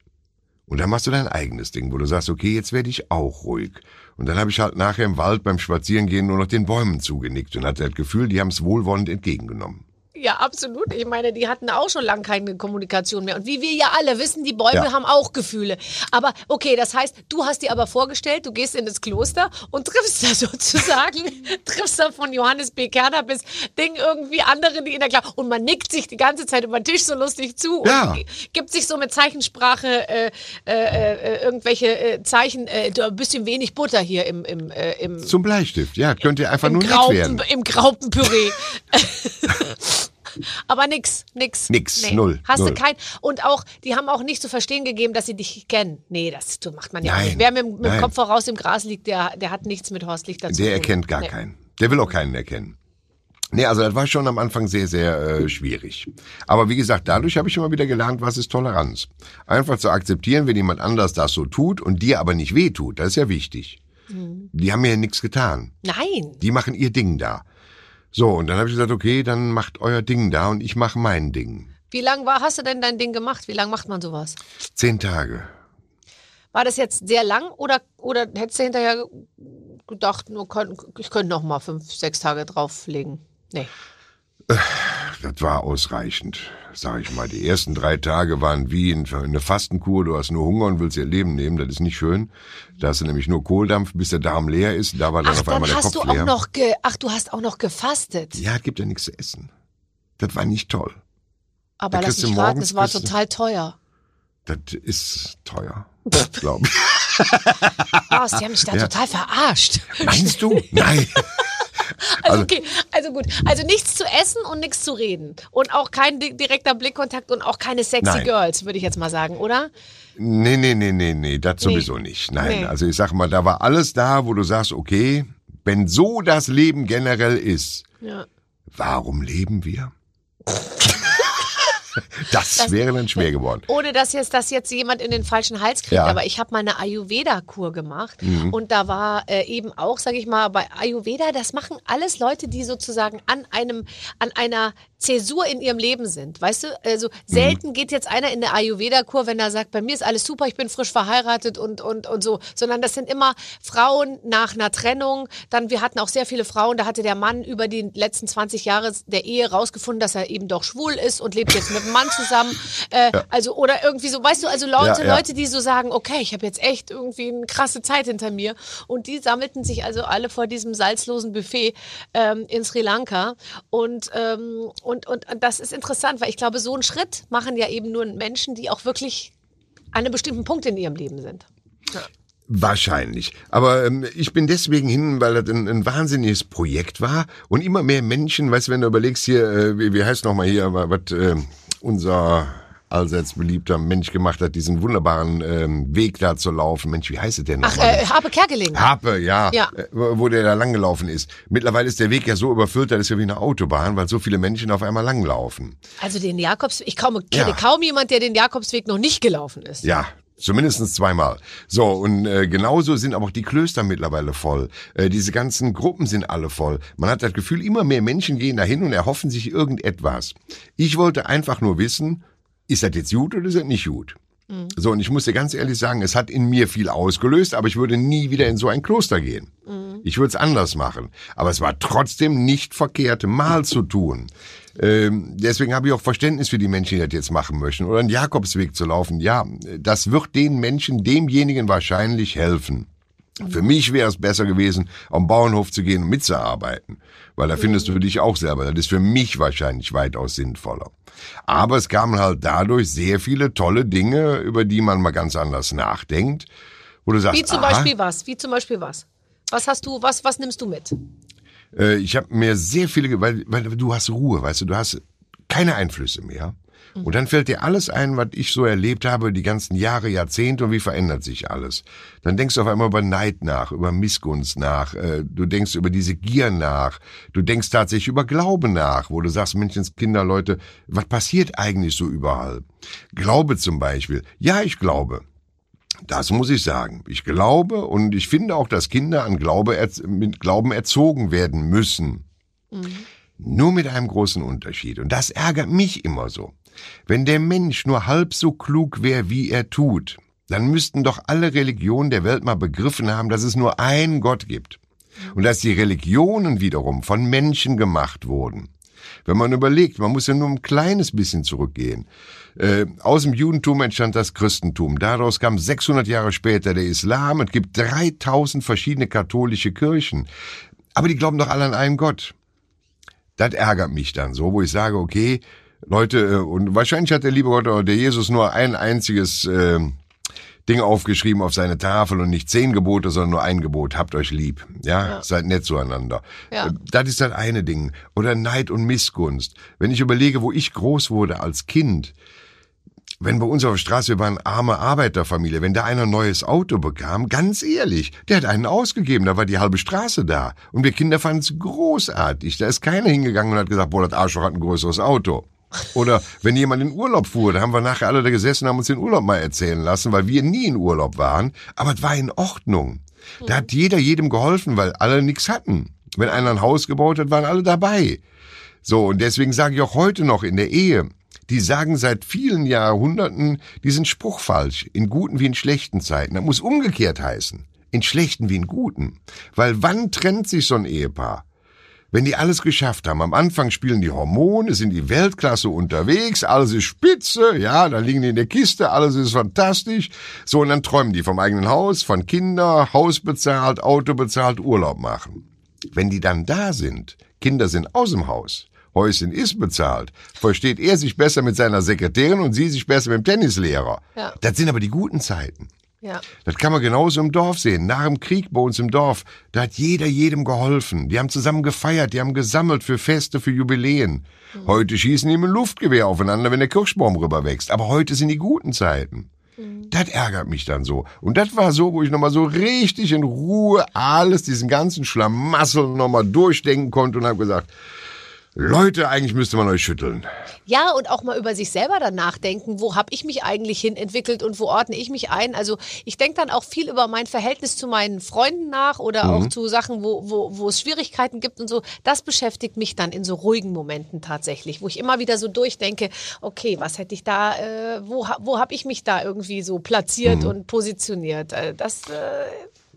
Und dann machst du dein eigenes Ding, wo du sagst, okay, jetzt werde ich auch ruhig. Und dann habe ich halt nachher im Wald beim Spazierengehen nur noch den Bäumen zugenickt und hatte das Gefühl, die haben es wohlwollend entgegengenommen. Ja, absolut. Ich meine, die hatten auch schon lange keine Kommunikation mehr. Und wie wir ja alle wissen, die Bäume Ja. haben auch Gefühle. Aber okay, das heißt, du hast dir aber vorgestellt, du gehst in das Kloster und triffst da [LAUGHS] sozusagen, triffst da von Johannes B. Kerner bis Ding irgendwie andere, die in der Klasse. Und man nickt sich die ganze Zeit über den Tisch so lustig zu Ja. und gibt sich so mit Zeichensprache äh, äh, äh, irgendwelche äh, Zeichen, äh, ein bisschen wenig Butter hier im, im, äh, im, Zum Bleistift, ja, könnt ihr einfach nur nett Graupen, werden. im Graupenpürier. [LAUGHS] [LAUGHS] Aber nix, nix. Nix, null, Hast null. du kein. Und auch, die haben auch nicht zu verstehen gegeben, dass sie dich kennen. Nee, das macht man ja Nein, nicht. Wer mit, dem- mit dem. Kopf voraus im Gras liegt, der, der hat nichts mit Horst Lichter zu tun. Der erkennt gar Nee. keinen. Der will auch keinen erkennen. Nee, also das war schon am Anfang sehr, sehr äh, schwierig. Aber wie gesagt, dadurch habe ich immer wieder gelernt, was ist Toleranz. Einfach zu akzeptieren, wenn jemand anders das so tut und dir aber nicht weh tut. Das ist ja wichtig. Mhm. Die haben mir ja nichts getan. Nein. Die machen ihr Ding da. So, und dann habe ich gesagt, okay, dann macht euer Ding da und ich mache mein Ding. Wie lange war, hast du denn dein Ding gemacht? Wie lange macht man sowas? Zehn Tage. War das jetzt sehr lang oder, oder hättest du hinterher gedacht, nur ich könnte noch mal fünf, sechs Tage drauflegen? Nee. Das war ausreichend, sag ich mal. Die ersten drei Tage waren wie in- eine Fastenkur. Du hast nur Hunger und willst ihr Leben nehmen. Das ist nicht schön. Da hast du nämlich nur Kohldampf, bis der Darm leer ist. Da war dann Ach, auf einmal dann der hast Kopf du auch leer. noch ge, ach, du hast auch noch gefastet. ja, es gibt ja nichts zu essen. Das war nicht toll. Aber Da lass mich raten, es war total teuer. Das ist teuer, glaube ich. [LAUGHS] Was, die haben dich da total verarscht. Meinst du? Nein. [LAUGHS] [LAUGHS] Also, okay, also gut. Also nichts zu essen und nichts zu reden. Und auch kein di- direkter Blickkontakt und auch keine sexy Nein. Girls, würde ich jetzt mal sagen, oder? Nee, nee, nee, nee, nee, das sowieso nicht. Nein, Nee. also ich sag mal, da war alles da, wo du sagst, okay, wenn so das Leben generell ist, Ja. warum leben wir? [LAUGHS] [LAUGHS] das, wäre dann schwer geworden. Ohne dass jetzt, dass jetzt jemand in den falschen Hals kriegt, Ja. Mhm. aber ich habe mal eine Ayurveda-Kur gemacht und da war äh, eben auch, sage ich mal, bei Ayurveda, das machen alles Leute, die sozusagen an einem, an einer Zäsur in ihrem Leben sind. Weißt du, also Mhm. selten geht jetzt einer in der Ayurveda-Kur, wenn er sagt, bei mir ist alles super, ich bin frisch verheiratet und, und, und so, sondern das sind immer Frauen nach einer Trennung. Dann, wir hatten auch sehr viele Frauen, da hatte der Mann über die letzten 20 Jahre der Ehe rausgefunden, dass er eben doch schwul ist und lebt jetzt mit einem Mann zusammen. Äh, Also, oder irgendwie so, weißt du, also Leute, Ja, ja. Leute, die so sagen, okay, ich habe jetzt echt irgendwie eine krasse Zeit hinter mir. Und die sammelten sich also alle vor diesem salzlosen Buffet ähm, in Sri Lanka. Und, ähm, und, und das ist interessant, weil ich glaube, so einen Schritt machen ja eben nur Menschen, die auch wirklich an einem bestimmten Punkt in ihrem Leben sind. Wahrscheinlich. Aber ähm, ich bin deswegen hin, weil das ein, ein wahnsinniges Projekt war und immer mehr Menschen, weißt du, wenn du überlegst hier, äh, wie, wie heißt nochmal hier, was äh, unser allseits beliebter Mensch gemacht hat, diesen wunderbaren ähm, Weg da zu laufen. Mensch, wie heißt es denn Ach, äh, Habe Kerkeling. Harpe, ja, Ja. äh, wo wo der da langgelaufen ist. Mittlerweile ist der Weg ja so überfüllt, das ist ja wie eine Autobahn, weil so viele Menschen auf einmal langlaufen. Also den Jakobsweg, ich kaum, kenne Ja. kaum jemand, der den Jakobsweg noch nicht gelaufen ist. Ja, zumindest zweimal. So, und äh, genauso sind aber auch die Klöster mittlerweile voll. Äh, diese ganzen Gruppen sind alle voll. Man hat das Gefühl, immer mehr Menschen gehen dahin und erhoffen sich irgendetwas. Ich wollte einfach nur wissen, ist das jetzt gut oder ist das nicht gut? So, und ich muss dir ganz ehrlich sagen, es hat in mir viel ausgelöst, aber ich würde nie wieder in so ein Kloster gehen. Ich würde es anders machen. Aber es war trotzdem nicht verkehrt, mal zu tun. Ähm, deswegen habe ich auch Verständnis für die Menschen, die das jetzt machen möchten. Oder einen Jakobsweg zu laufen. Ja, das wird den Menschen, demjenigen wahrscheinlich helfen. Für mich wäre es besser gewesen, am Bauernhof zu gehen und mitzuarbeiten. Weil da findest du für dich auch selber. Das ist für mich wahrscheinlich weitaus sinnvoller. Aber es kamen halt dadurch sehr viele tolle Dinge, über die man mal ganz anders nachdenkt. Wo du sagst, Wie zum aha, Beispiel was? Wie zum Beispiel was? Was hast du, was, was nimmst du mit? Äh, ich habe mir sehr viele, weil, weil du hast Ruhe, weißt du, du hast keine Einflüsse mehr. Und dann fällt dir alles ein, was ich so erlebt habe, die ganzen Jahre, Jahrzehnte und wie verändert sich alles. Dann denkst du auf einmal über Neid nach, über Missgunst nach, äh, du denkst über diese Gier nach, du denkst tatsächlich über Glaube nach, wo du sagst, Menschenskinder, Leute, was passiert eigentlich so überall? Glaube zum Beispiel. Ja, ich glaube. Das muss ich sagen. Ich glaube und ich finde auch, dass Kinder an Glaube mit Glauben erzogen werden müssen. Nur mit einem großen Unterschied. Und das ärgert mich immer so. Wenn der Mensch nur halb so klug wäre, wie er tut, dann müssten doch alle Religionen der Welt mal begriffen haben, dass es nur einen Gott gibt. Und dass die Religionen wiederum von Menschen gemacht wurden. Wenn man überlegt, man muss ja nur ein kleines bisschen zurückgehen. Äh, aus dem Judentum entstand das Christentum. Daraus kam 600 Jahre später der Islam. Es gibt 3000 verschiedene katholische Kirchen. Aber die glauben doch alle an einen Gott. Das ärgert mich dann so, wo ich sage, okay, Leute, äh, und wahrscheinlich hat der liebe Gott oder der Jesus nur ein einziges äh, Ding aufgeschrieben auf seine Tafel und nicht zehn Gebote, sondern nur ein Gebot. Habt euch lieb. Ja, Ja. seid nett zueinander. Ja. Äh, Das ist das eine Ding. Oder Neid und Missgunst. Wenn ich überlege, wo ich groß wurde als Kind, wenn bei uns auf der Straße, wir waren arme Arbeiterfamilie, wenn da einer ein neues Auto bekam, ganz ehrlich, der hat einen ausgegeben, da war die halbe Straße da. Und wir Kinder fanden es großartig. Da ist keiner hingegangen und hat gesagt, boah, das Arschloch hat ein größeres Auto. Oder wenn jemand in Urlaub fuhr, da haben wir nachher alle da gesessen und haben uns den Urlaub mal erzählen lassen, weil wir nie in Urlaub waren. Aber es war in Ordnung. Da hat jeder jedem geholfen, weil alle nichts hatten. Wenn einer ein Haus gebaut hat, waren alle dabei. So, und deswegen sage ich auch heute noch in der Ehe, die sagen seit vielen Jahrhunderten diesen Spruch falsch, in guten wie in schlechten Zeiten. Das muss umgekehrt heißen, in schlechten wie in guten. Weil wann trennt sich so ein Ehepaar? Wenn die alles geschafft haben, am Anfang spielen die Hormone, sind die Weltklasse unterwegs, alles ist spitze, ja, dann liegen die in der Kiste, alles ist fantastisch. So, und dann träumen die vom eigenen Haus, von Kinder, Haus bezahlt, Auto bezahlt, Urlaub machen. Wenn die dann da sind, Kinder sind aus dem Haus, Häuschen ist bezahlt, versteht er sich besser mit seiner Sekretärin und sie sich besser mit dem Tennislehrer. Ja. Das sind aber die guten Zeiten. Ja. Das kann man genauso im Dorf sehen. Nach dem Krieg bei uns im Dorf, da hat jeder jedem geholfen. Die haben zusammen gefeiert, die haben gesammelt für Feste, für Jubiläen. Heute schießen die mit Luftgewehr aufeinander, wenn der Kirschbaum rüberwächst. Aber heute sind die guten Zeiten. Das ärgert mich dann so. Und das war so, wo ich nochmal so richtig in Ruhe alles, diesen ganzen Schlamassel nochmal durchdenken konnte und habe gesagt, Leute, eigentlich müsste man euch schütteln. Ja, und auch mal über sich selber dann nachdenken, wo habe ich mich eigentlich hin entwickelt und wo ordne ich mich ein. Also ich denke dann auch viel über mein Verhältnis zu meinen Freunden nach oder Mhm. auch zu Sachen, wo, wo, wo es Schwierigkeiten gibt und so. Das beschäftigt mich dann in so ruhigen Momenten tatsächlich, wo ich immer wieder so durchdenke, okay, was hätte ich da, äh, wo, wo habe ich mich da irgendwie so platziert Mhm. und positioniert. Äh, das, äh,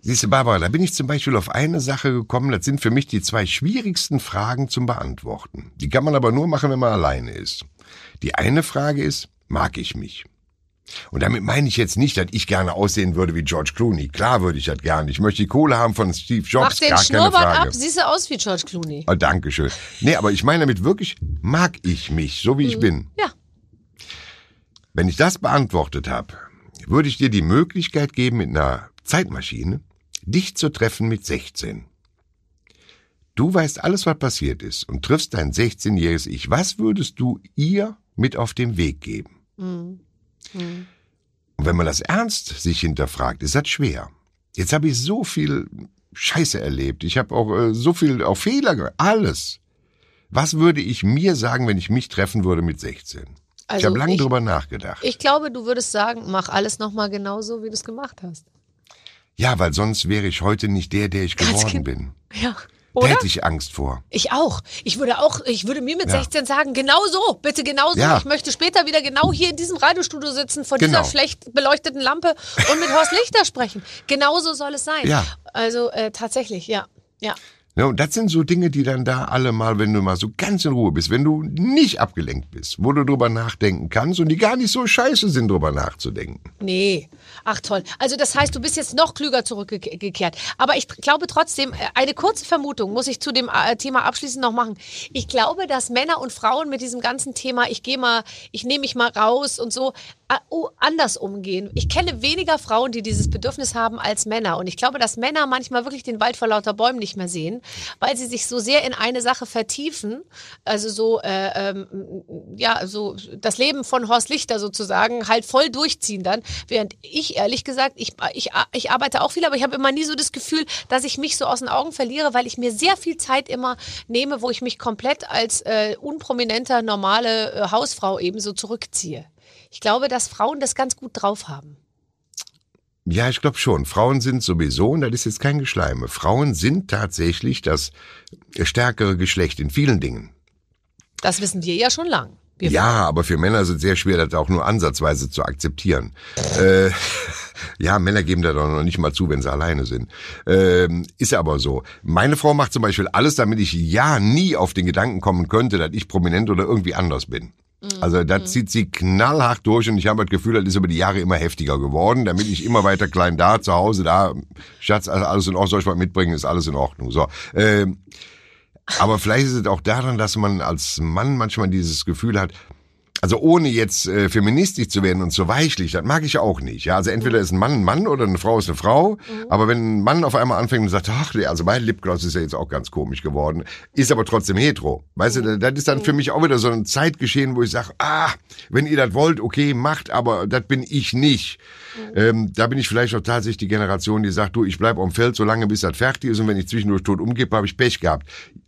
Siehst du, Barbara, da bin ich zum Beispiel auf eine Sache gekommen, das sind für mich die zwei schwierigsten Fragen zum Beantworten. Die kann man aber nur machen, wenn man alleine ist. Die eine Frage ist, mag ich mich? Und damit meine ich jetzt nicht, dass ich gerne aussehen würde wie George Clooney. Klar würde ich das gerne. Ich möchte die Kohle haben von Steve mach Jobs, den gar keine Schnurrbart Frage. ab, siehst du aus wie George Clooney. Oh, Dankeschön. Nee, aber ich meine damit wirklich, mag ich mich, so wie ich bin? Ja. Wenn ich das beantwortet habe, würde ich dir die Möglichkeit geben, mit einer Zeitmaschine dich zu treffen mit 16. Du weißt alles, was passiert ist und triffst dein 16-jähriges Ich. Was würdest du ihr mit auf den Weg geben? Und wenn man das ernst sich hinterfragt, ist das schwer. Jetzt habe ich so viel Scheiße erlebt. Ich habe auch äh, so viel auch Fehler gemacht. Alles. Was würde ich mir sagen, wenn ich mich treffen würde mit 16? ich Also habe lange ich- drüber nachgedacht. Ich glaube, du würdest sagen, mach alles nochmal genauso, wie du es gemacht hast. Ja, weil sonst wäre ich heute nicht der, der ich Ganz geworden bin. Ja. Da Oder? hätte ich Angst vor. Ich auch. Ich würde auch, ich würde mir mit Ja. 16 sagen, genau so, bitte genau so. Ja. Ich möchte später wieder genau hier in diesem Radiostudio sitzen, vor Genau. dieser schlecht beleuchteten Lampe und mit Horst Lichter sprechen. Genauso soll es sein. Ja. Also äh, tatsächlich, ja. Ja. Ja, und das sind so Dinge, die dann da alle mal, wenn du mal so ganz in Ruhe bist, wenn du nicht abgelenkt bist, wo du drüber nachdenken kannst und die gar nicht so scheiße sind, drüber nachzudenken. Nee. Ach toll. Also das heißt, du bist jetzt noch klüger zurückgekehrt. Aber ich glaube trotzdem, äh, eine kurze Vermutung muss ich zu dem äh, Thema abschließend noch machen. Ich glaube, dass Männer und Frauen mit diesem ganzen Thema, ich gehe mal, ich nehme mich mal raus und so, anders umgehen. Ich kenne weniger Frauen, die dieses Bedürfnis haben als Männer. Und ich glaube, dass Männer manchmal wirklich den Wald vor lauter Bäumen nicht mehr sehen, weil sie sich so sehr in eine Sache vertiefen. Also so, äh, ähm, ja, so das Leben von Horst Lichter sozusagen halt voll durchziehen dann. Während ich ehrlich gesagt, ich, ich, ich arbeite auch viel, aber ich habe immer nie so das Gefühl, dass ich mich so aus den Augen verliere, weil ich mir sehr viel Zeit immer nehme, wo ich mich komplett als äh, unprominenter, normale äh, Hausfrau eben so zurückziehe. Ich glaube, dass Frauen das ganz gut drauf haben. Ja, ich glaube schon. Frauen sind sowieso, und das ist jetzt kein Geschleime, Frauen sind tatsächlich das stärkere Geschlecht in vielen Dingen. Das wissen wir ja schon lang. Wir Ja, aber für Männer ist es sehr schwer, das auch nur ansatzweise zu akzeptieren. Äh, [LAUGHS] ja, Männer geben da doch noch nicht mal zu, wenn sie alleine sind. Ähm, ist aber so. Meine Frau macht zum Beispiel alles, damit ich ja nie auf den Gedanken kommen könnte, dass ich prominent oder irgendwie anders bin. Also das zieht sie knallhart durch und ich habe das Gefühl, das ist über die Jahre immer heftiger geworden, damit ich immer weiter klein da, zu Hause da, Schatz, alles in Ordnung, soll ich was mitbringen, ist alles in Ordnung. So. Ähm, aber vielleicht ist es auch daran, dass man als Mann manchmal dieses Gefühl hat, also ohne jetzt äh, feministisch zu werden und so weichlich, das mag ich auch nicht. Ja, also entweder ist ein Mann ein Mann oder eine Frau ist eine Frau. Aber wenn ein Mann auf einmal anfängt und sagt, ach, nee, also mein Lipgloss ist ja jetzt auch ganz komisch geworden, ist aber trotzdem hetero. Weißt du, das ist dann für mich auch wieder so ein Zeitgeschehen, wo ich sage, ah, wenn ihr das wollt, okay, macht, aber das bin ich nicht. Ähm, da bin ich vielleicht auch tatsächlich die Generation, die sagt, du, ich bleib am Feld so lange, bis das fertig ist und wenn ich zwischendurch tot umgebe, habe ich Pech gehabt.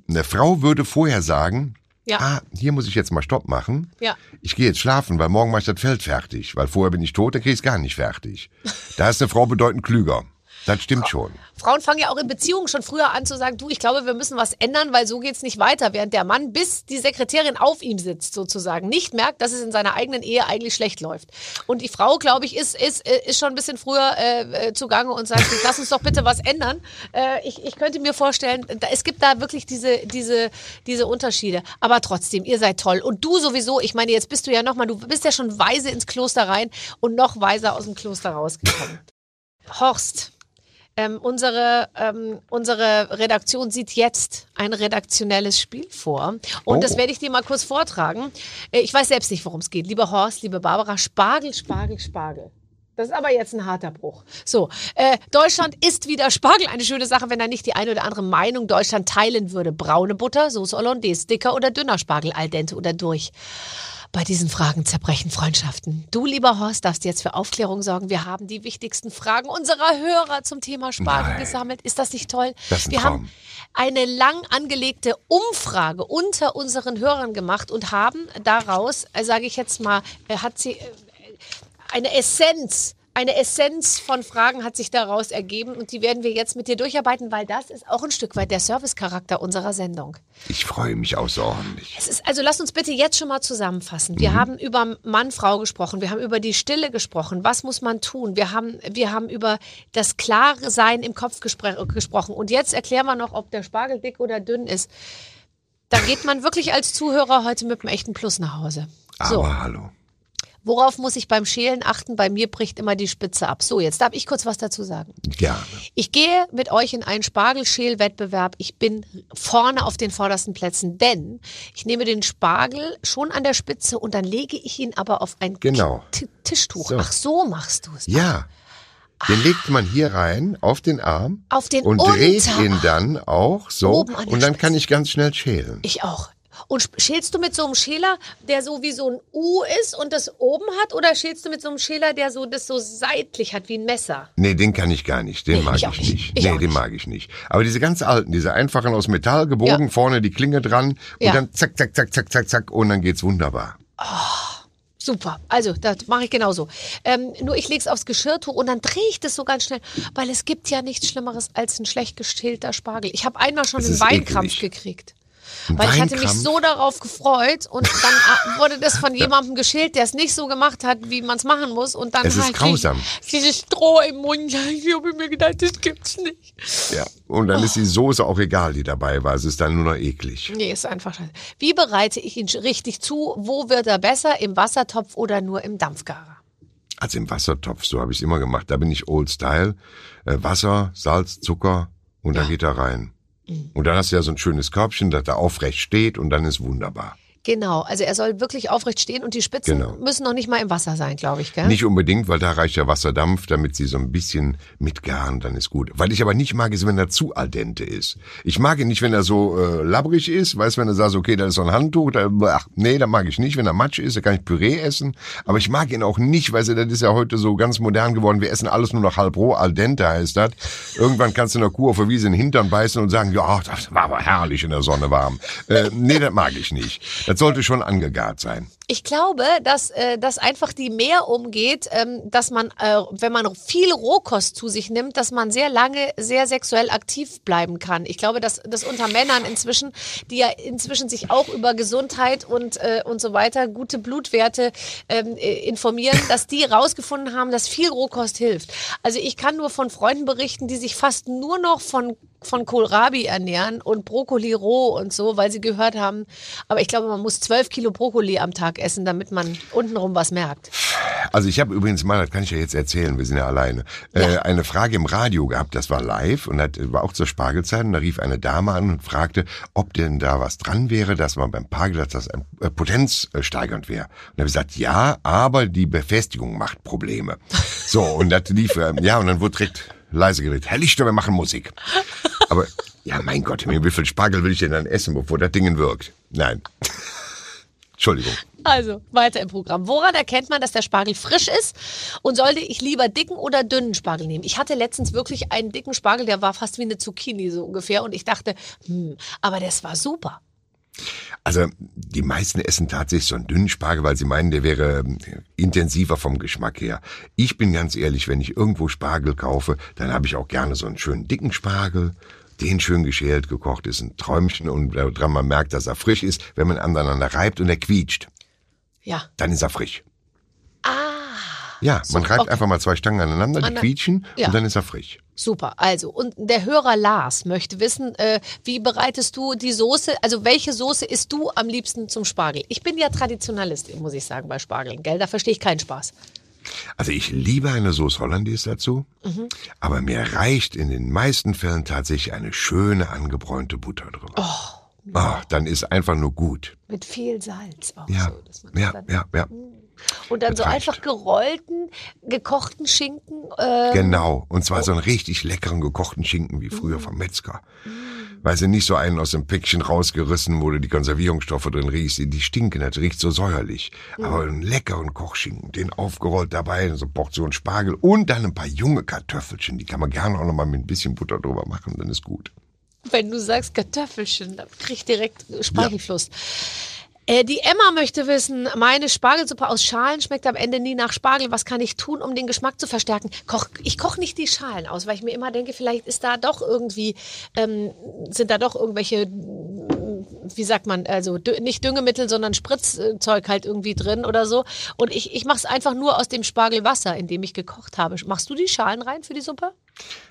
Eine Frau würde vorher sagen, Ja. ah, hier muss ich jetzt mal Stopp machen. Ja. Ich gehe jetzt schlafen, weil morgen mache ich das Feld fertig. Weil vorher bin ich tot, dann krieg ich es gar nicht fertig. [LAUGHS] Da ist eine Frau bedeutend klüger. Das stimmt schon. Frauen fangen ja auch in Beziehungen schon früher an zu sagen, du, ich glaube, wir müssen was ändern, weil so geht's nicht weiter. Während der Mann, bis die Sekretärin auf ihm sitzt, sozusagen, nicht merkt, dass es in seiner eigenen Ehe eigentlich schlecht läuft. Und die Frau, glaube ich, ist, ist, äh, ist schon ein bisschen früher äh, äh, zugange und sagt, lass uns doch bitte was ändern. Äh, ich, ich könnte mir vorstellen, da, es gibt da wirklich diese, diese, diese Unterschiede. Aber trotzdem, ihr seid toll. Und du sowieso, ich meine, jetzt bist du ja nochmal, du bist ja schon weise ins Kloster rein und noch weiser aus dem Kloster rausgekommen. Horst, ähm, unsere, ähm, unsere Redaktion sieht jetzt ein redaktionelles Spiel vor. Und Oh. das werde ich dir mal kurz vortragen. Äh, ich weiß selbst nicht, worum es geht. Lieber Horst, liebe Barbara, Spargel, Spargel, Spargel. Das ist aber jetzt ein harter Bruch. So, äh, Deutschland isst wieder Spargel. Eine schöne Sache, wenn da nicht die eine oder andere Meinung Deutschland teilen würde. Braune Butter, Soße Hollandaise, dicker oder dünner Spargel, al dente oder durch. Bei diesen Fragen zerbrechen Freundschaften. Du, lieber Horst, darfst jetzt für Aufklärung sorgen. Wir haben die wichtigsten Fragen unserer Hörer zum Thema Spargel Nein. gesammelt. Ist das nicht toll? Das ist ein Wir Traum. haben eine lang angelegte Umfrage unter unseren Hörern gemacht und haben daraus, äh, sage ich jetzt mal, äh, hat sie äh, eine Essenz, eine Essenz von Fragen hat sich daraus ergeben und die werden wir jetzt mit dir durcharbeiten, weil das ist auch ein Stück weit der Servicecharakter unserer Sendung. Ich freue mich außerordentlich. Es ist, also lass uns bitte jetzt schon mal zusammenfassen. Mhm. Wir haben über Mann, Frau gesprochen. Wir haben über die Stille gesprochen. Was muss man tun? Wir haben, wir haben über das klare Sein im Kopf gespr gesprochen. Und jetzt erklären wir noch, ob der Spargel dick oder dünn ist. Da geht man wirklich als Zuhörer heute mit einem echten Plus nach Hause. So, Aber hallo. Worauf muss ich beim Schälen achten? Bei mir bricht immer die Spitze ab. So, jetzt darf ich kurz was dazu sagen. Gerne. Ich gehe mit euch in einen Spargelschälwettbewerb. Ich bin vorne auf den vordersten Plätzen, denn ich nehme den Spargel schon an der Spitze und dann lege ich ihn aber auf ein Genau. T Tischtuch. So. Ach, so machst du es. Ja. Den legt man hier rein auf den Arm Auf den und dreht Unterarm. ihn dann auch so und dann kann Spitze. ich ganz schnell schälen. Ich auch. Und sch- schälst du mit so einem Schäler, der so wie so ein U ist und das oben hat, oder schälst du mit so einem Schäler, der so das so seitlich hat wie ein Messer? Nee, den kann ich gar nicht. Den Nee, mag ich ich, nicht. Ich nee, den nicht. mag ich nicht. Aber diese ganz alten, diese einfachen aus Metall gebogen, Ja. vorne die Klinge dran und Ja. dann zack, zack, zack, zack, zack, zack und dann geht's wunderbar. Super, also das mache ich genauso. Ähm, nur ich lege es aufs Geschirrtuch und dann drehe ich das so ganz schnell, weil es gibt ja nichts Schlimmeres als ein schlecht geschälter Spargel. Ich habe einmal schon Es einen Weinkrampf eklig. gekriegt. Weil ich hatte mich so darauf gefreut und dann ah, wurde das von [LAUGHS] jemandem geschält, der es nicht so gemacht hat, wie man es machen muss. Und dann Es ist hatte grausam. Ich dieses Stroh im Mund. Ich habe mir gedacht, das gibt's nicht. Ja. Und dann ist die Soße auch egal, die dabei war. Es ist dann nur noch eklig. Nee, ist einfach scheiße. Wie bereite ich ihn richtig zu? Wo wird er besser? Im Wassertopf oder nur im Dampfgarer? Also im Wassertopf, so habe ich es immer gemacht. Da bin ich Old Style. Äh, Wasser, Salz, Zucker und dann geht er rein. Und dann hast du ja so ein schönes Körbchen, das da aufrecht steht und dann ist wunderbar. Genau, also er soll wirklich aufrecht stehen und die Spitzen Genau. müssen noch nicht mal im Wasser sein, glaube ich, gell? Nicht unbedingt, weil da reicht ja Wasserdampf, damit sie so ein bisschen mitgaren, dann ist gut. Weil ich aber nicht mag, ist, wenn er zu al dente ist. Ich mag ihn nicht, wenn er so äh, labbrig ist, weißt, wenn du sagst, okay, da ist so ein Handtuch, da, ach, nee, da mag ich nicht. Wenn er matsch ist, da kann ich Püree essen. Aber ich mag ihn auch nicht, weil das ist ja heute so ganz modern geworden. Wir essen alles nur noch halb roh, al dente heißt das. Irgendwann kannst du in der Kuh auf der Wiese in den Hintern beißen und sagen, ja, das war aber herrlich in der Sonne warm. Äh, nee, das mag ich nicht. Das Das sollte schon angegart sein. Ich glaube, dass äh, das einfach die mehr umgeht, ähm, dass man, äh, wenn man viel Rohkost zu sich nimmt, dass man sehr lange sehr sexuell aktiv bleiben kann. Ich glaube, dass das unter Männern inzwischen, die ja inzwischen sich auch über Gesundheit und äh, und so weiter, gute Blutwerte ähm, äh, informieren, [LAUGHS] dass die rausgefunden haben, dass viel Rohkost hilft. Also ich kann nur von Freunden berichten, die sich fast nur noch von von Kohlrabi ernähren und Brokkoli roh und so, weil sie gehört haben. Aber ich glaube, man muss zwölf Kilo Brokkoli am Tag essen, damit man untenrum was merkt. Also ich habe übrigens mal, das kann ich ja jetzt erzählen, wir sind ja alleine, Äh, eine Frage im Radio gehabt, das war live und das war auch zur Spargelzeit und da rief eine Dame an und fragte, ob denn da was dran wäre, dass man beim Spargel, dass das äh, potenzsteigernd wäre. Und da habe ich gesagt, ja, aber die Befestigung macht Probleme. [LAUGHS] So, und das lief, äh, ja, und dann wurde direkt leise geredet. Herr Lichter, wir machen Musik. Aber, ja, mein Gott, wie viel Spargel will ich denn dann essen, bevor das Ding wirkt? Nein. Entschuldigung. Also, weiter im Programm. Woran erkennt man, dass der Spargel frisch ist? Und sollte ich lieber dicken oder dünnen Spargel nehmen? Ich hatte letztens wirklich einen dicken Spargel, der war fast wie eine Zucchini so ungefähr. Und ich dachte, hm, aber das war super. Also die meisten essen tatsächlich so einen dünnen Spargel, weil sie meinen, der wäre ähm, intensiver vom Geschmack her. Ich bin ganz ehrlich, wenn ich irgendwo Spargel kaufe, dann habe ich auch gerne so einen schönen dicken Spargel. Den schön geschält, gekocht ist ein Träumchen und daran man merkt, dass er frisch ist, wenn man aneinander reibt und er quietscht, Ja. dann ist er frisch. Ja, man reibt okay. einfach mal zwei Stangen aneinander, die quietschen Ja. und dann ist er frisch. super. Also, und der Hörer Lars möchte wissen, äh, wie bereitest du die Soße, also welche Soße isst du am liebsten zum Spargel? Ich bin ja Traditionalist, muss ich sagen, bei Spargeln, gell? Da verstehe ich keinen Spaß. Also ich liebe eine Sauce Hollandaise dazu, Mhm. aber mir reicht in den meisten Fällen tatsächlich eine schöne angebräunte Butter drüber. Oh, ah, dann ist einfach nur gut. Mit viel Salz auch Ja, so. Dass man das ja, dann, ja, ja. Und dann so einfach gerollten, gekochten Schinken. Äh, Genau. Und zwar so einen richtig leckeren gekochten Schinken wie früher vom Metzger. Weil sie nicht so einen aus dem Päckchen rausgerissen, wo du die Konservierungsstoffe drin riechst. Die stinken, das riecht so säuerlich. Aber einen leckeren Kochschinken, den aufgerollt dabei, so eine Portion Spargel und dann ein paar junge Kartoffelchen. Die kann man gerne auch noch mal mit ein bisschen Butter drüber machen, dann ist gut. Wenn du sagst Kartoffelchen, dann krieg ich direkt Speichelfluss. Äh, die Emma möchte wissen, meine Spargelsuppe aus Schalen schmeckt am Ende nie nach Spargel. Was kann ich tun, um den Geschmack zu verstärken? Koch, ich koche nicht die Schalen aus, weil ich mir immer denke, vielleicht ist da doch irgendwie, ähm, sind da doch irgendwelche, wie sagt man, also nicht Düngemittel, sondern Spritzzeug halt irgendwie drin oder so. Und ich, ich mache es einfach nur aus dem Spargelwasser, in dem ich gekocht habe. Machst du die Schalen rein für die Suppe?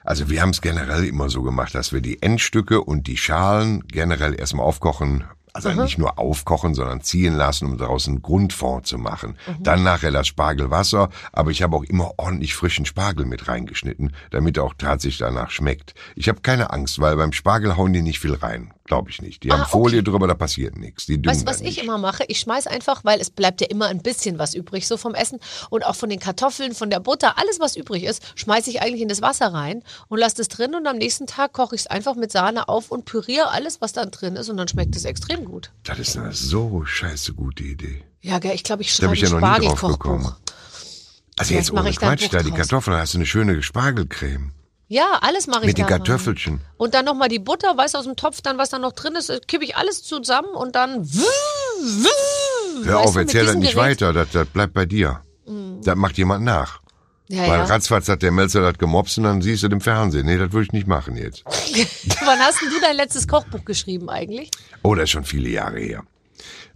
Also wir haben es generell immer so gemacht, dass wir die Endstücke und die Schalen generell erstmal aufkochen. Also nicht nur aufkochen, sondern ziehen lassen, um daraus einen Grundfond zu machen. Dann nachher das Spargelwasser, aber ich habe auch immer ordentlich frischen Spargel mit reingeschnitten, damit er auch tatsächlich danach schmeckt. Ich habe keine Angst, weil beim Spargel hauen die nicht viel rein. Glaube ich nicht. Die Ah, haben Folie okay. drüber, da passiert nichts. Die Weißt du, was ich immer mache? Ich schmeiß einfach, weil es bleibt ja immer ein bisschen was übrig, so vom Essen und auch von den Kartoffeln, von der Butter, alles was übrig ist, schmeiße ich eigentlich in das Wasser rein und lasse das drin und am nächsten Tag koche ich es einfach mit Sahne auf und püriere alles, was dann drin ist und dann schmeckt es extrem gut. Das ist eine so scheiße gute Idee. Ja, gell, ich glaube, ich schreibe ich ja noch nie drauf gekommen. Also Vielleicht jetzt mache ohne Quatsch, da die. Kartoffeln, da hast du eine schöne Spargelcreme. Ja, alles mache ich Mit den. Kartoffelchen. Und dann nochmal die Butter, weißt du, aus dem Topf, dann was da noch drin ist, äh, kippe ich alles zusammen und dann Hör auf, du, erzähl das nicht Gerät- weiter, das, das bleibt bei dir. Das macht jemand nach. Ja, Weil ja. ratzfatz hat der Melzer das gemobst und dann siehst du das im Fernsehen. Nee, das würde ich nicht machen jetzt. [LAUGHS] Wann hast denn du dein letztes Kochbuch geschrieben eigentlich? Oh, das ist schon viele Jahre her.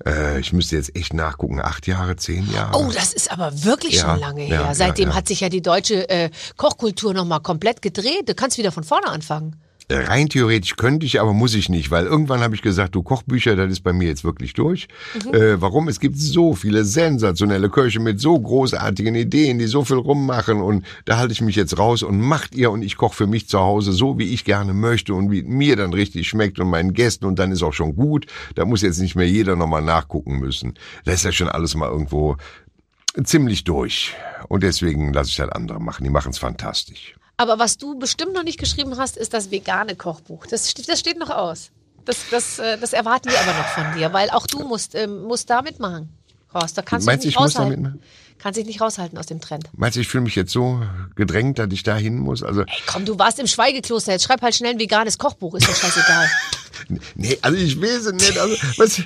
Äh, ich müsste jetzt echt nachgucken. Acht Jahre, zehn Jahre? Oh, das ist aber wirklich Ja, schon lange ja, her. Seitdem ja, ja. hat sich ja die deutsche äh, Kochkultur nochmal komplett gedreht. Du kannst wieder von vorne anfangen. Rein theoretisch könnte ich, aber muss ich nicht, weil irgendwann habe ich gesagt, du Kochbücher, das ist bei mir jetzt wirklich durch. Mhm. Äh, warum? Es gibt so viele sensationelle Köche mit so großartigen Ideen, die so viel rummachen und da halte ich mich jetzt raus und macht ihr und ich koche für mich zu Hause so, wie ich gerne möchte und wie mir dann richtig schmeckt und meinen Gästen und dann ist auch schon gut. Da muss jetzt nicht mehr jeder nochmal nachgucken müssen. Da ist ja schon alles mal irgendwo ziemlich durch und deswegen lasse ich das andere machen. Die machen es fantastisch. Aber was du bestimmt noch nicht geschrieben hast, ist das vegane Kochbuch. Das, steht- das steht noch aus. Das, das, äh, das erwarten wir aber noch von dir, weil auch du musst, ähm, musst da mitmachen. Horst, da kannst Meinst du dich nicht ich muss da raushalten. mitmachen? Kannst dich nicht raushalten aus dem Trend. Meinst du, ich fühle mich jetzt so gedrängt, dass ich da hin muss? Also, Ey, komm, du warst im Schweigekloster. Jetzt schreib halt schnell ein veganes Kochbuch. Ist doch scheißegal. [LAUGHS] nee, also ich weiß es nicht. Also, was,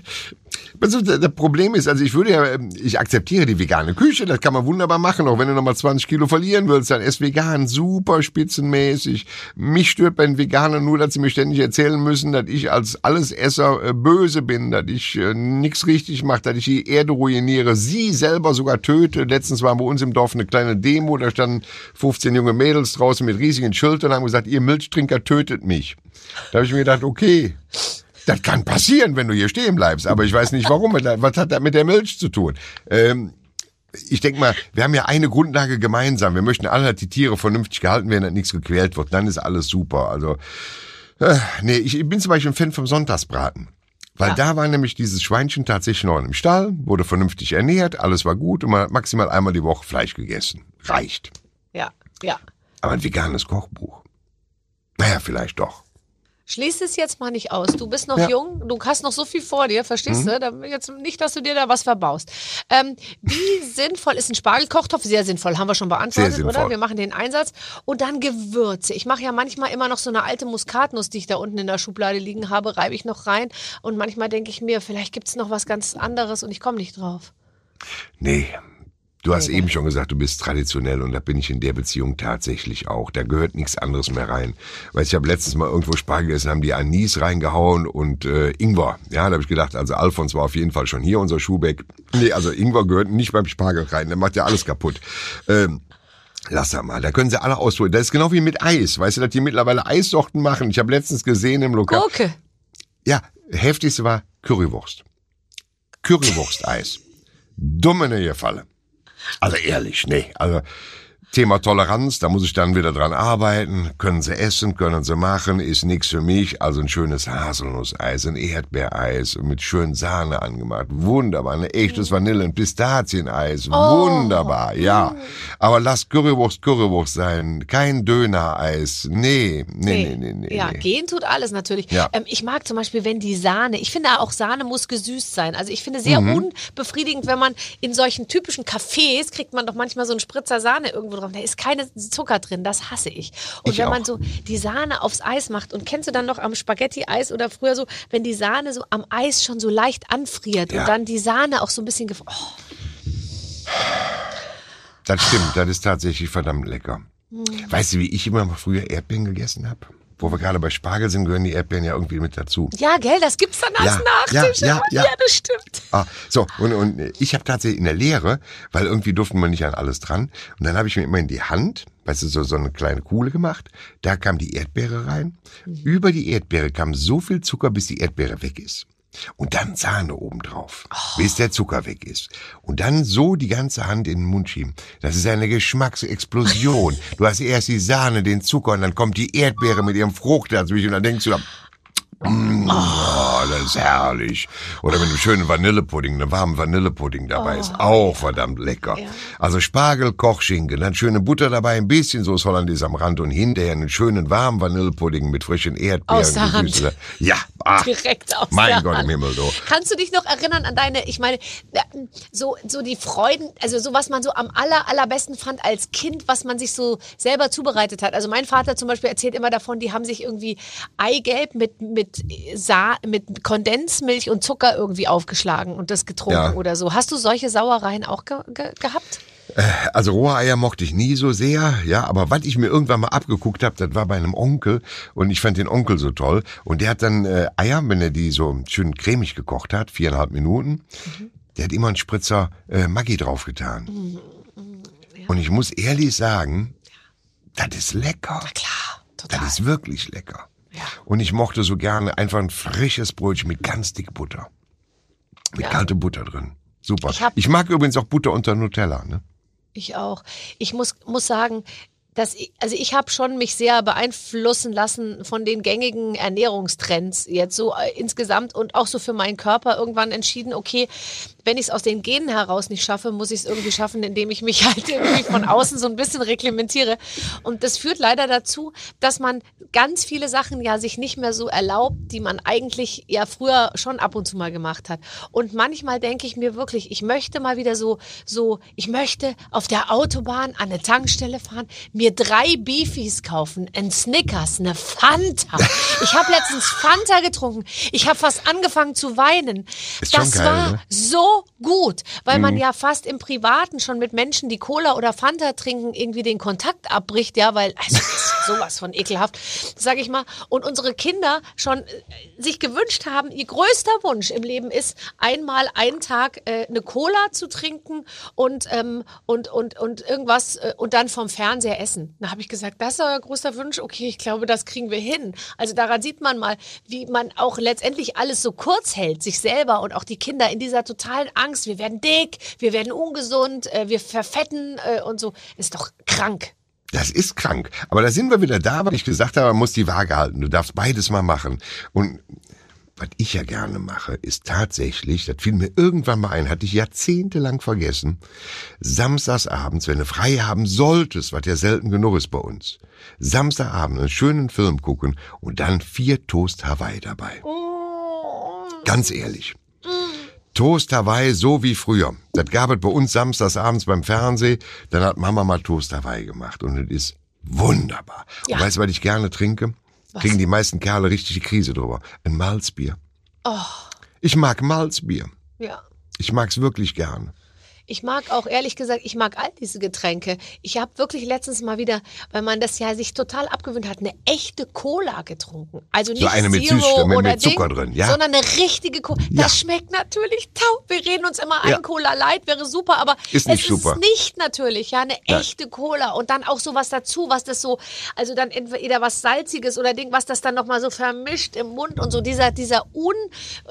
Also, das Problem ist, also ich würde ja, ähm, ich akzeptiere die vegane Küche, das kann man wunderbar machen, auch wenn du nochmal 20 Kilo verlieren willst, dann ess vegan, super spitzenmäßig. Mich stört bei den Veganern nur, dass sie mir ständig erzählen müssen, dass ich als Allesesser äh, böse bin, dass ich äh, nichts richtig mache, dass ich die Erde ruiniere, sie selber sogar töte. Letztens war bei uns im Dorf eine kleine Demo, da standen 15 junge Mädels draußen mit riesigen Schildern und haben gesagt, ihr Milchtrinker tötet mich. Da habe ich mir gedacht, okay, das kann passieren, wenn du hier stehen bleibst, aber ich weiß nicht warum. Was hat das mit der Milch zu tun? Ähm, ich denke mal, wir haben ja eine Grundlage gemeinsam. Wir möchten alle, dass die Tiere vernünftig gehalten werden, dass nichts gequält wird. Dann ist alles super. Also, äh, nee, ich bin zum Beispiel ein Fan vom Sonntagsbraten. Weil Ja. da war nämlich dieses Schweinchen tatsächlich noch im Stall, wurde vernünftig ernährt, alles war gut und man hat maximal einmal die Woche Fleisch gegessen. Reicht. Ja, ja. Aber ein veganes Kochbuch. Naja, vielleicht doch. Schließ es jetzt mal nicht aus. Du bist noch Ja. Mhm. jung, du hast noch so viel vor dir, verstehst du? Da, jetzt nicht, dass du dir da was verbaust. Ähm, wie [LAUGHS] sinnvoll ist ein Spargelkochtopf? Sehr sinnvoll, haben wir schon beantwortet, oder? Wir machen den Einsatz. Und dann Gewürze. Ich mache ja manchmal immer noch so eine alte Muskatnuss, die ich da unten in der Schublade liegen habe, reibe ich noch rein. Und manchmal denke ich mir, vielleicht gibt's noch was ganz anderes und ich komme nicht drauf. Nee. Du hast eben schon gesagt, du bist traditionell und da bin ich in der Beziehung tatsächlich auch. Da gehört nichts anderes mehr rein. Weil ich habe letztens mal irgendwo Spargel gegessen, haben die Anis reingehauen und äh, Ingwer. Ja, da habe ich gedacht, also Alfons war auf jeden Fall schon hier, unser Schuhbeck. Nee, also Ingwer gehört nicht beim Spargel rein, der macht ja alles kaputt. Ähm, Lass er mal, da können sie alle ausprobieren. Das ist genau wie mit Eis. Weißt du, dass die mittlerweile Eissorten machen? Ich habe letztens gesehen im Lokal. Gurke. Ja, heftigste war Currywurst. Currywursteis. Dumme Falle. Also ehrlich, nee. Also Thema Toleranz, da muss ich dann wieder dran arbeiten. Können sie essen, können sie machen, ist nix für mich. Also ein schönes Haselnusseis, ein Erdbeereis mit schön Sahne angemacht. Wunderbar. Ein echtes Vanille- und Pistazieneis. Wunderbar, ja. Aber lass Currywurst Currywurst sein. Kein Dönereis. Nee, nee, nee, nee, nee. Ja, nee. gehen tut alles natürlich. Ja. Ähm, ich mag zum Beispiel, wenn die Sahne, ich finde auch Sahne muss gesüßt sein. Also ich finde sehr Mhm. unbefriedigend, wenn man in solchen typischen Cafés kriegt man doch manchmal so einen Spritzer Sahne irgendwo drauf. Da ist keine Zucker drin, das hasse ich. Und Ich wenn auch. man so die Sahne aufs Eis macht und kennst du dann noch am Spaghetti-Eis oder früher so, wenn die Sahne so am Eis schon so leicht anfriert Ja. und dann die Sahne auch so ein bisschen gef oh, Das stimmt, das ist tatsächlich verdammt lecker. Weißt du, wie ich immer früher Erdbeeren gegessen habe? Wo wir gerade bei Spargel sind, gehören die Erdbeeren ja irgendwie mit dazu. Ja, gell, das gibt's dann als Ja, Nachtisch. ja, ja, ja. ja, das stimmt. Ah, so, und, und ich habe tatsächlich in der Lehre, weil irgendwie durften wir nicht an alles dran, und dann habe ich mir immer in die Hand, weißt du, so, so eine kleine Kuhle gemacht, da kam die Erdbeere rein, über die Erdbeere kam so viel Zucker, bis die Erdbeere weg ist. Und dann Sahne obendrauf, bis der Zucker weg ist. Und dann so die ganze Hand in den Mund schieben. Das ist eine Geschmacksexplosion. [LAUGHS] du hast erst die Sahne, den Zucker, und dann kommt die Erdbeere mit ihrem Frucht dazwischen, und dann denkst du, oh, das ist herrlich. Oder mit einem schönen Vanillepudding, einem warmen Vanillepudding dabei ist auch verdammt lecker. Also Spargel, Kochschinken, dann schöne Butter dabei, ein bisschen Soße Hollandaise am Rand und hinterher einen schönen warmen Vanillepudding mit frischen Erdbeeren. Aus der Hand. Ja, ach, Direkt aus mein der Gott Hand. im Himmel, du. Kannst du dich noch erinnern an deine, ich meine, ja, so, so die Freuden, also so was man so am aller, allerbesten fand als Kind, was man sich so selber zubereitet hat. Also mein Vater zum Beispiel erzählt immer davon, die haben sich irgendwie Eigelb mit, mit, Sa mit Kondensmilch und Zucker irgendwie aufgeschlagen und das getrunken Ja. oder so. Hast du solche Sauereien auch ge ge gehabt? Also rohe Eier mochte ich nie so sehr, ja, aber was ich mir irgendwann mal abgeguckt habe, das war bei einem Onkel und ich fand den Onkel so toll und der hat dann äh, Eier, wenn er die so schön cremig gekocht hat, viereinhalb Minuten, der hat immer einen Spritzer äh, Maggi draufgetan. Und ich muss ehrlich sagen, das ist lecker. Klar, total. Das ist wirklich lecker. Ja. Und ich mochte so gerne einfach ein frisches Brötchen mit ganz dick Butter. Mit Ja. kalter Butter drin. Super. Ich ich mag übrigens auch Butter unter Nutella, ne? Ich auch. Ich muss, muss sagen, dass ich, also ich habe schon mich sehr beeinflussen lassen von den gängigen Ernährungstrends jetzt so äh, insgesamt und auch so für meinen Körper irgendwann entschieden, okay, wenn ich es aus den Genen heraus nicht schaffe, muss ich es irgendwie schaffen, indem ich mich [LAUGHS] halt irgendwie von außen so ein bisschen reglementiere. Und das führt leider dazu, dass man ganz viele Sachen ja sich nicht mehr so erlaubt, die man eigentlich ja früher schon ab und zu mal gemacht hat. Und manchmal denke ich mir wirklich, ich möchte mal wieder so, so, ich möchte auf der Autobahn an eine Tankstelle fahren, mir drei Beefies kaufen, ein Snickers, eine Fanta. Ich habe letztens Fanta getrunken. Ich habe fast angefangen zu weinen. Ist das geil, war ne? Mhm. so gut, weil man ja fast im Privaten schon mit Menschen, die Cola oder Fanta trinken, irgendwie den Kontakt abbricht, ja, weil also sowas von ekelhaft, sag ich mal. Und unsere Kinder schon äh, sich gewünscht haben, ihr größter Wunsch im Leben ist, einmal einen Tag äh, eine Cola zu trinken und ähm, und und und irgendwas äh, und dann vom Fernseher essen. Da habe ich gesagt, das ist euer größter Wunsch. Okay, ich glaube, das kriegen wir hin. Also daran sieht man mal, wie man auch letztendlich alles so kurz hält, sich selber und auch die Kinder in dieser totalen Angst. Wir werden dick, wir werden ungesund, äh, wir verfetten äh, und so. Ist doch krank. Das ist krank. Aber da sind wir wieder da, weil ich gesagt habe, man muss die Waage halten. Du darfst beides mal machen. Und was ich ja gerne mache, ist tatsächlich, das fiel mir irgendwann mal ein, hatte ich jahrzehntelang vergessen, samstagsabends, wenn du frei haben solltest, was ja selten genug ist bei uns, Samstagabend einen schönen Film gucken und dann vier Toast Hawaii dabei. Ganz ehrlich. Toast Hawaii so wie früher. Das gab es bei uns samstagsabends beim Fernsehen. Dann hat Mama mal Toast Hawaii gemacht und es ist wunderbar. Ja. Und weißt du, was ich gerne trinke? Kriegen die meisten Kerle richtig die Krise drüber. Ein Malzbier. Ich mag Malzbier. Ja. Ich mag's wirklich gern. Ich mag auch, ehrlich gesagt, ich mag all diese Getränke. Ich habe wirklich letztens mal wieder, weil man das ja sich total abgewöhnt hat, eine echte Cola getrunken. Also nicht eine mit Zero Süß- mit- oder mit Zucker Ding, drin, ja. sondern eine richtige Cola. Ja. Das schmeckt natürlich taub. Wir reden uns immer ein Ja. Cola Light wäre super, aber Ist nicht es super. ist nicht natürlich, ja, eine Nein. echte Cola und dann auch sowas dazu, was das so, also dann entweder was salziges oder Ding, was das dann noch mal so vermischt im Mund und so dieser dieser un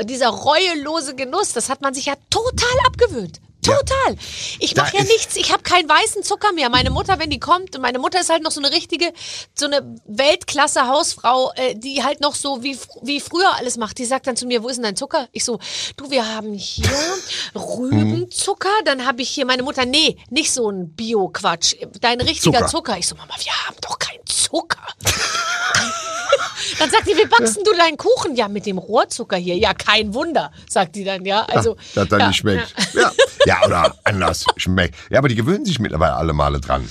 dieser reuelose Genuss, das hat man sich ja total abgewöhnt. Total. Ich mache ja nichts. Ich habe keinen weißen Zucker mehr. Meine Mutter, wenn die kommt, und meine Mutter ist halt noch so eine richtige, so eine Weltklasse Hausfrau, äh, die halt noch so wie, wie früher alles macht. Die sagt dann zu mir, wo ist denn dein Zucker? Ich so, du, wir haben hier [LAUGHS] Rübenzucker. Dann habe ich hier meine Mutter, nee, nicht so ein Bio-Quatsch. Dein richtiger Zucker. Zucker. Ich so, Mama, wir haben doch keinen Zucker. [LAUGHS] Dann sagt die, wie backst du deinen Kuchen? Ja, mit dem Rohrzucker hier. Ja, kein Wunder, sagt die dann, ja. Also, dass dann ja, nicht schmeckt. Ja. ja, oder anders schmeckt. Ja, aber die gewöhnen sich mittlerweile alle Male dran.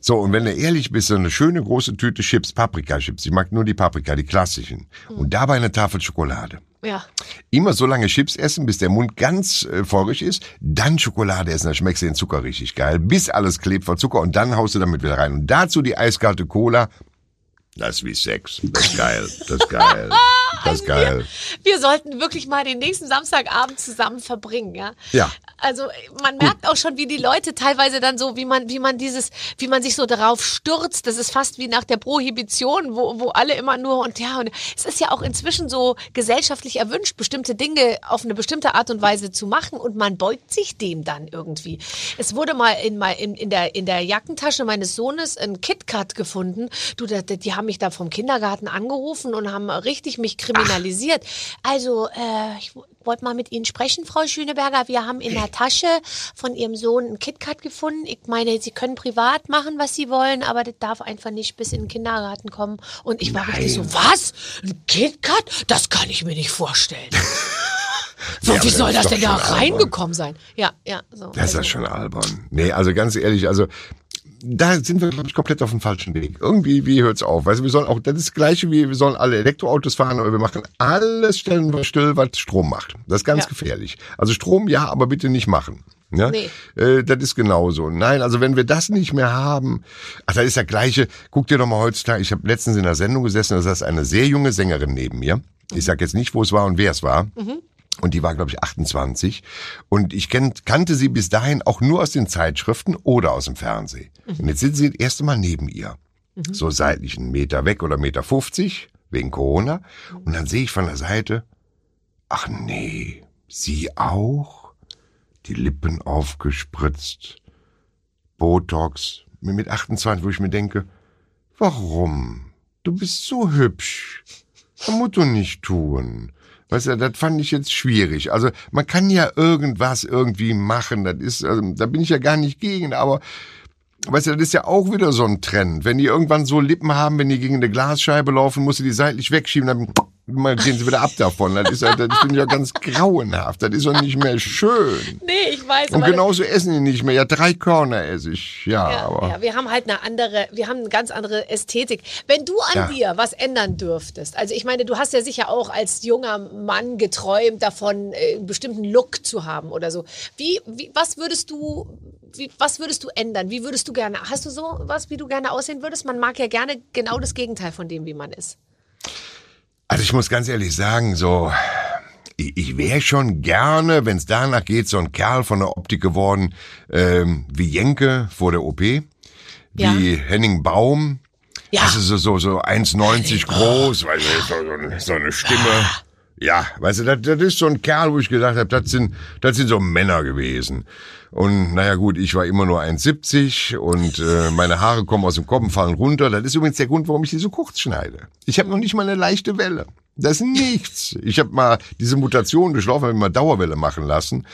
So, und wenn du ehrlich bist, so eine schöne große Tüte Chips, Paprika-Chips. Ich mag nur die Paprika, die klassischen. Und dabei eine Tafel Schokolade. Ja. Immer so lange Chips essen, bis der Mund ganz äh, feurig ist, dann Schokolade essen, dann schmeckst du den Zucker richtig geil, bis alles klebt vor Zucker und dann haust du damit wieder rein. Und dazu die eiskalte Cola. Das ist wie Sex. Das ist geil. Das ist geil. [LAUGHS] Das ist geil. Wir sollten wirklich mal den nächsten Samstagabend zusammen verbringen, ja. Ja. Also man merkt auch schon, wie die Leute teilweise dann so, wie man, wie man dieses, wie man sich so darauf stürzt. Das ist fast wie nach der Prohibition, wo, wo alle immer nur und ja und es ist ja auch inzwischen so gesellschaftlich erwünscht, bestimmte Dinge auf eine bestimmte Art und Weise zu machen und man beugt sich dem dann irgendwie. Es wurde mal in, mal in, in der in der Jackentasche meines Sohnes ein KitKat gefunden. Du, da- die haben mich da vom Kindergarten angerufen und haben richtig mich kriminalisiert. Also äh, ich wollte mal mit Ihnen sprechen, Frau Schöneberger. Wir haben in der Tasche von Ihrem Sohn ein KitKat gefunden. Ich meine, Sie können privat machen, was Sie wollen, aber das darf einfach nicht bis in den Kindergarten kommen. Und ich war richtig so, was? Ein KitKat? Das kann ich mir nicht vorstellen. [LAUGHS] so, Ja, wie soll das das denn da albern. reingekommen sein? Ja, ja, so. Das ist also, ja schon albern. Nee, also ganz ehrlich, also da sind wir, glaube ich, komplett auf dem falschen Weg. Irgendwie, wie hört's auf? Du, wir sollen auch, das ist das Gleiche wie, wir sollen alle Elektroautos fahren, aber wir machen alles stellen wir still, was Strom macht. Das ist ganz Ja. gefährlich. Also Strom ja, aber bitte nicht machen. Ja? Nee. Äh, das ist genauso. Nein, also wenn wir das nicht mehr haben, ach, das ist das Gleiche. Guck dir doch mal heutzutage, ich habe letztens in der Sendung gesessen, da saß eine sehr junge Sängerin neben mir. Ich sag jetzt nicht, wo es war und wer es war. Und die war, glaube ich, 28. Und ich kannte sie bis dahin auch nur aus den Zeitschriften oder aus dem Fernsehen. Und jetzt sitzt sie das erste Mal neben ihr. So seitlich einen Meter weg oder Meter 50, wegen Corona. Und dann sehe ich von der Seite, ach nee, sie auch? Die Lippen aufgespritzt, Botox, mit 28, wo ich mir denke, warum? Du bist so hübsch. Das musst du nicht tun. Weißt du, das fand ich jetzt schwierig. Also man kann ja irgendwas irgendwie machen. Das ist, also, da bin ich ja gar nicht gegen. Aber weißt du, das ist ja auch wieder so ein Trend. Wenn die irgendwann so Lippen haben, wenn die gegen eine Glasscheibe laufen, musst du die seitlich wegschieben, dann mal gehen Sie wieder ab davon. Das ist ja, das finde ich ja ganz grauenhaft. Das ist doch nicht mehr schön. Nee, ich weiß. Und genauso essen die nicht mehr. Ja, drei Körner esse ich. Ja, Ja, aber. ja, wir haben halt eine andere, wir haben eine ganz andere Ästhetik. Wenn du an Ja. dir was ändern dürftest, also ich meine, du hast ja sicher auch als junger Mann geträumt davon, äh, einen bestimmten Look zu haben oder so. Wie, wie was würdest du, wie, was würdest du ändern? Wie würdest du gerne, hast du so was, wie du gerne aussehen würdest? Man mag ja gerne genau das Gegenteil von dem, wie man ist. Also ich muss ganz ehrlich sagen, so, ich, ich wäre schon gerne, wenn es danach geht, so ein Kerl von der Optik geworden, ähm, wie Jenke vor der OP, Ja. wie Henning Baum. Ja. Also so, so, so 1,90 groß, du, so, so, so eine Stimme. Ja, weißt du, das, das ist so ein Kerl, wo ich gedacht habe, das sind, das sind so Männer gewesen. Und naja gut, ich war immer nur 1,70 und äh, meine Haare kommen aus dem Kopf und fallen runter. Das ist übrigens der Grund, warum ich die so kurz schneide. Ich habe noch nicht mal eine leichte Welle. Das ist nichts. Ich habe mal diese Mutation durchlaufen, habe mir mal Dauerwelle machen lassen.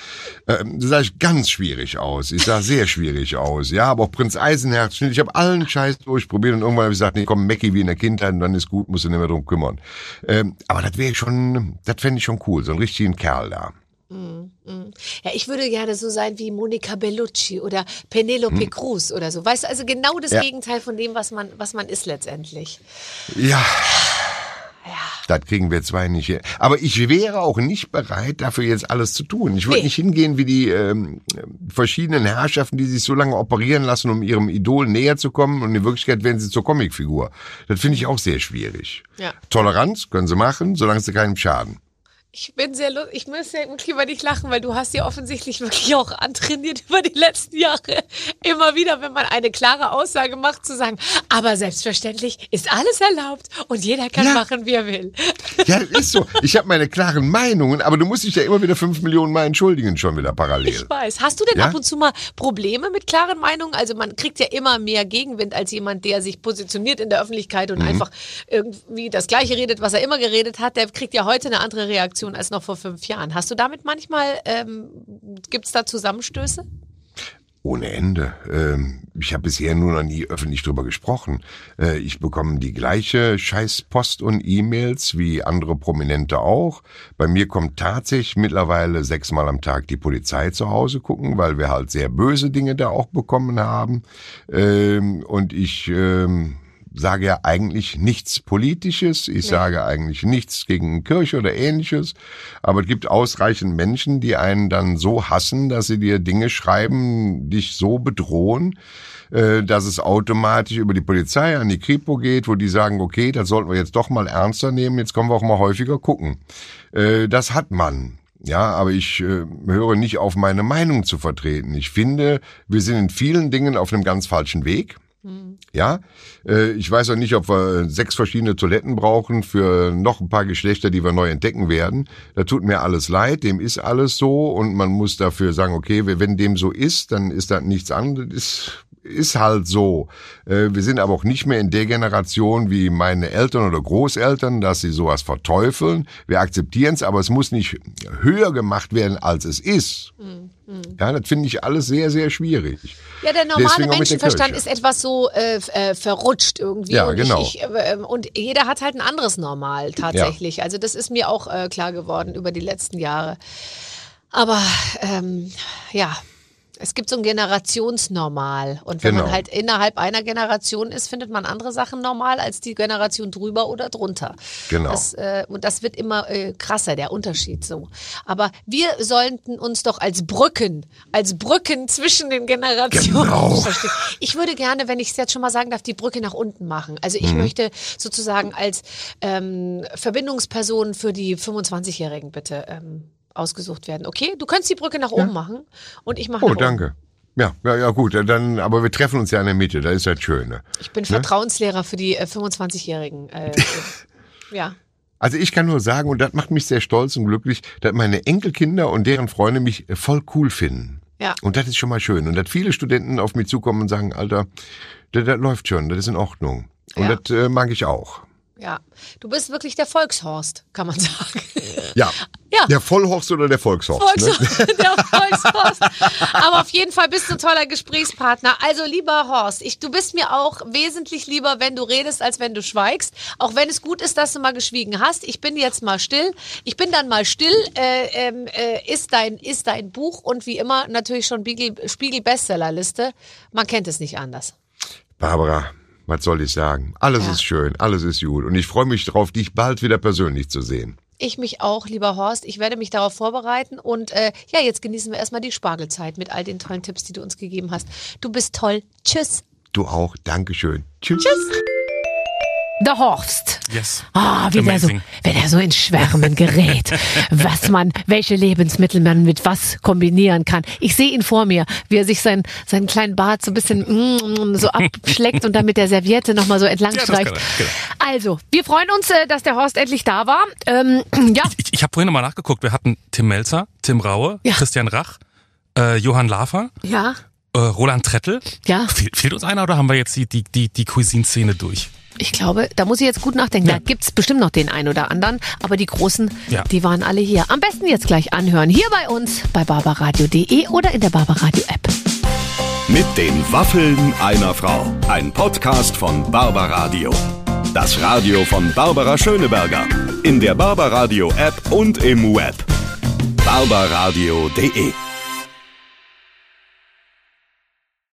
Ähm, da sah ich ganz schwierig aus. Ich sah sehr schwierig aus. Ja, aber auch Prinz Eisenherz. Ich habe allen Scheiß durchprobiert und irgendwann habe ich gesagt, nee, komm, Mackie wie in der Kindheit und dann ist gut, musst du nicht mehr drum kümmern. Ähm, aber das wäre schon, das fände ich schon cool, so einen richtigen Kerl da. Ja, ich würde gerne so sein wie Monica Bellucci oder Penelope Cruz oder so. Weißt du, also genau das Hm. Ja. Gegenteil von dem, was man, was man ist letztendlich. Ja. Das kriegen wir zwei nicht hin. Aber ich wäre auch nicht bereit, dafür jetzt alles zu tun. Ich würde Nee. nicht hingehen wie die ähm, verschiedenen Herrschaften, die sich so lange operieren lassen, um ihrem Idol näher zu kommen. Und in Wirklichkeit werden sie zur Comicfigur. Das finde ich auch sehr schwierig. Ja. Toleranz können sie machen, solange sie keinem schaden. Ich bin sehr lustig. Ich muss ja wirklich über dich lachen, weil du hast ja offensichtlich wirklich auch antrainiert über die letzten Jahre. Immer wieder, wenn man eine klare Aussage macht, zu sagen, aber selbstverständlich ist alles erlaubt und jeder kann Ja. machen, wie er will. Ja, das ist so. Ich habe meine klaren Meinungen, aber du musst dich ja immer wieder fünf Millionen Mal entschuldigen, schon wieder parallel. Ich weiß. Hast du denn Ja? ab und zu mal Probleme mit klaren Meinungen? Also man kriegt ja immer mehr Gegenwind als jemand, der sich positioniert in der Öffentlichkeit Mhm. und einfach irgendwie das Gleiche redet, was er immer geredet hat. Der kriegt ja heute eine andere Reaktion als noch vor fünf Jahren. Hast du damit manchmal, ähm, gibt es da Zusammenstöße? Ohne Ende. Ähm, ich habe bisher nur noch nie öffentlich drüber gesprochen. Äh, ich bekomme die gleiche Scheißpost und E-Mails wie andere Prominente auch. Bei mir kommt tatsächlich mittlerweile sechsmal am Tag die Polizei zu Hause gucken, weil wir halt sehr böse Dinge da auch bekommen haben. Ähm, und ich ähm, sage ja eigentlich nichts Politisches, ich sage eigentlich nichts gegen Kirche oder ähnliches, aber es gibt ausreichend Menschen, die einen dann so hassen, dass sie dir Dinge schreiben, dich so bedrohen, äh, dass es automatisch über die Polizei an die Kripo geht, wo die sagen, okay, das sollten wir jetzt doch mal ernster nehmen, jetzt kommen wir auch mal häufiger gucken. Äh, Das hat man. Ja, aber ich äh, höre nicht auf, meine Meinung zu vertreten. Ich finde, wir sind in vielen Dingen auf einem ganz falschen Weg. Ja, äh, ich weiß auch nicht, ob wir sechs verschiedene Toiletten brauchen für noch ein paar Geschlechter, die wir neu entdecken werden. Da tut mir alles leid, dem ist alles so und man muss dafür sagen, okay, wenn dem so ist, dann ist das nichts anderes. Ist, ist halt so. Äh, Wir sind aber auch nicht mehr in der Generation wie meine Eltern oder Großeltern, dass sie sowas verteufeln. Wir akzeptieren es, aber es muss nicht höher gemacht werden, als es ist. Ja, das finde ich alles sehr, sehr schwierig. Ja, der normale Deswegen Menschenverstand ist etwas so äh, äh, verrutscht irgendwie. Ja, und genau. Ich, ich, äh, und jeder hat halt ein anderes Normal tatsächlich. Also das ist mir auch äh, klar geworden über die letzten Jahre. Aber ähm, ja, es gibt so ein Generationsnormal. Und wenn man Genau. halt innerhalb einer Generation ist, findet man andere Sachen normal als die Generation drüber oder drunter. Genau. Das, äh, und das wird immer äh, krasser, der Unterschied so. Aber wir sollten uns doch als Brücken, als Brücken zwischen den Generationen Genau. [LAUGHS] verstehen. Ich würde gerne, wenn ich es jetzt schon mal sagen darf, die Brücke nach unten machen. Also Mhm. ich möchte sozusagen als ähm, Verbindungsperson für die 25-Jährigen bitte ähm, ausgesucht werden. Okay, du kannst die Brücke nach oben machen und ich mache Oh, danke. Ja, ja, ja, gut, dann, aber wir treffen uns ja in der Mitte, das ist das Schöne. Ich bin Vertrauenslehrer für die äh, 25-Jährigen. Äh, [LAUGHS] ja. Also ich kann nur sagen, und das macht mich sehr stolz und glücklich, dass meine Enkelkinder und deren Freunde mich äh, voll cool finden. Ja. Und das ist schon mal schön. Und dass viele Studenten auf mich zukommen und sagen, Alter, das, das läuft schon, das ist in Ordnung. Und Ja. das äh, mag ich auch. Ja, du bist wirklich der Volkshorst, kann man [LAUGHS] sagen. Ja, Ja. Der Vollhorst oder der Volkshorst? Ne? Volks [LAUGHS] der Volkshorst. Aber auf jeden Fall bist du ein toller Gesprächspartner. Also lieber Horst, ich, du bist mir auch wesentlich lieber, wenn du redest, als wenn du schweigst. Auch wenn es gut ist, dass du mal geschwiegen hast. Ich bin jetzt mal still. Ich bin dann mal still. Äh, ähm, äh, ist, dein, ist dein Buch und wie immer natürlich schon Spiegel, Spiegel Bestsellerliste. Man kennt es nicht anders. Barbara, was soll ich sagen? Alles Ja. ist schön, alles ist gut. Und ich freue mich darauf, dich bald wieder persönlich zu sehen. Ich mich auch, lieber Horst. Ich werde mich darauf vorbereiten. Und äh, ja, jetzt genießen wir erstmal die Spargelzeit mit all den tollen Tipps, die du uns gegeben hast. Du bist toll. Tschüss. Du auch. Dankeschön. Tschüss. Tschüss. Der Horst. Yes. Ah, wie der so, wenn er so ins Schwärmen gerät, [LAUGHS] was man, welche Lebensmittel man mit was kombinieren kann. Ich sehe ihn vor mir, wie er sich seinen, seinen kleinen Bart so ein bisschen mm, so abschleckt und dann mit der Serviette nochmal so entlang Ja, streicht. genau. Also, wir freuen uns, äh, dass der Horst endlich da war. Ähm, [CLEARS THROAT] ja, Ich, ich habe vorhin nochmal nachgeguckt. Wir hatten Tim Melzer, Tim Raue, Ja. Christian Rach, äh, Johann Lafer, ja, äh, Roland Trettel. ja. Fehl, fehlt uns einer oder haben wir jetzt die, die, die, die Cuisine-Szene durch? Ich glaube, da muss ich jetzt gut nachdenken. Da gibt's bestimmt noch den einen oder anderen, aber die großen, Ja. die waren alle hier. Am besten jetzt gleich anhören. Hier bei uns bei barbaradio.de oder in der Barbaradio App. Mit den Waffeln einer Frau. Ein Podcast von Barbaradio. Das Radio von Barbara Schöneberger. In der Barbaradio App und im Web. barbaradio.de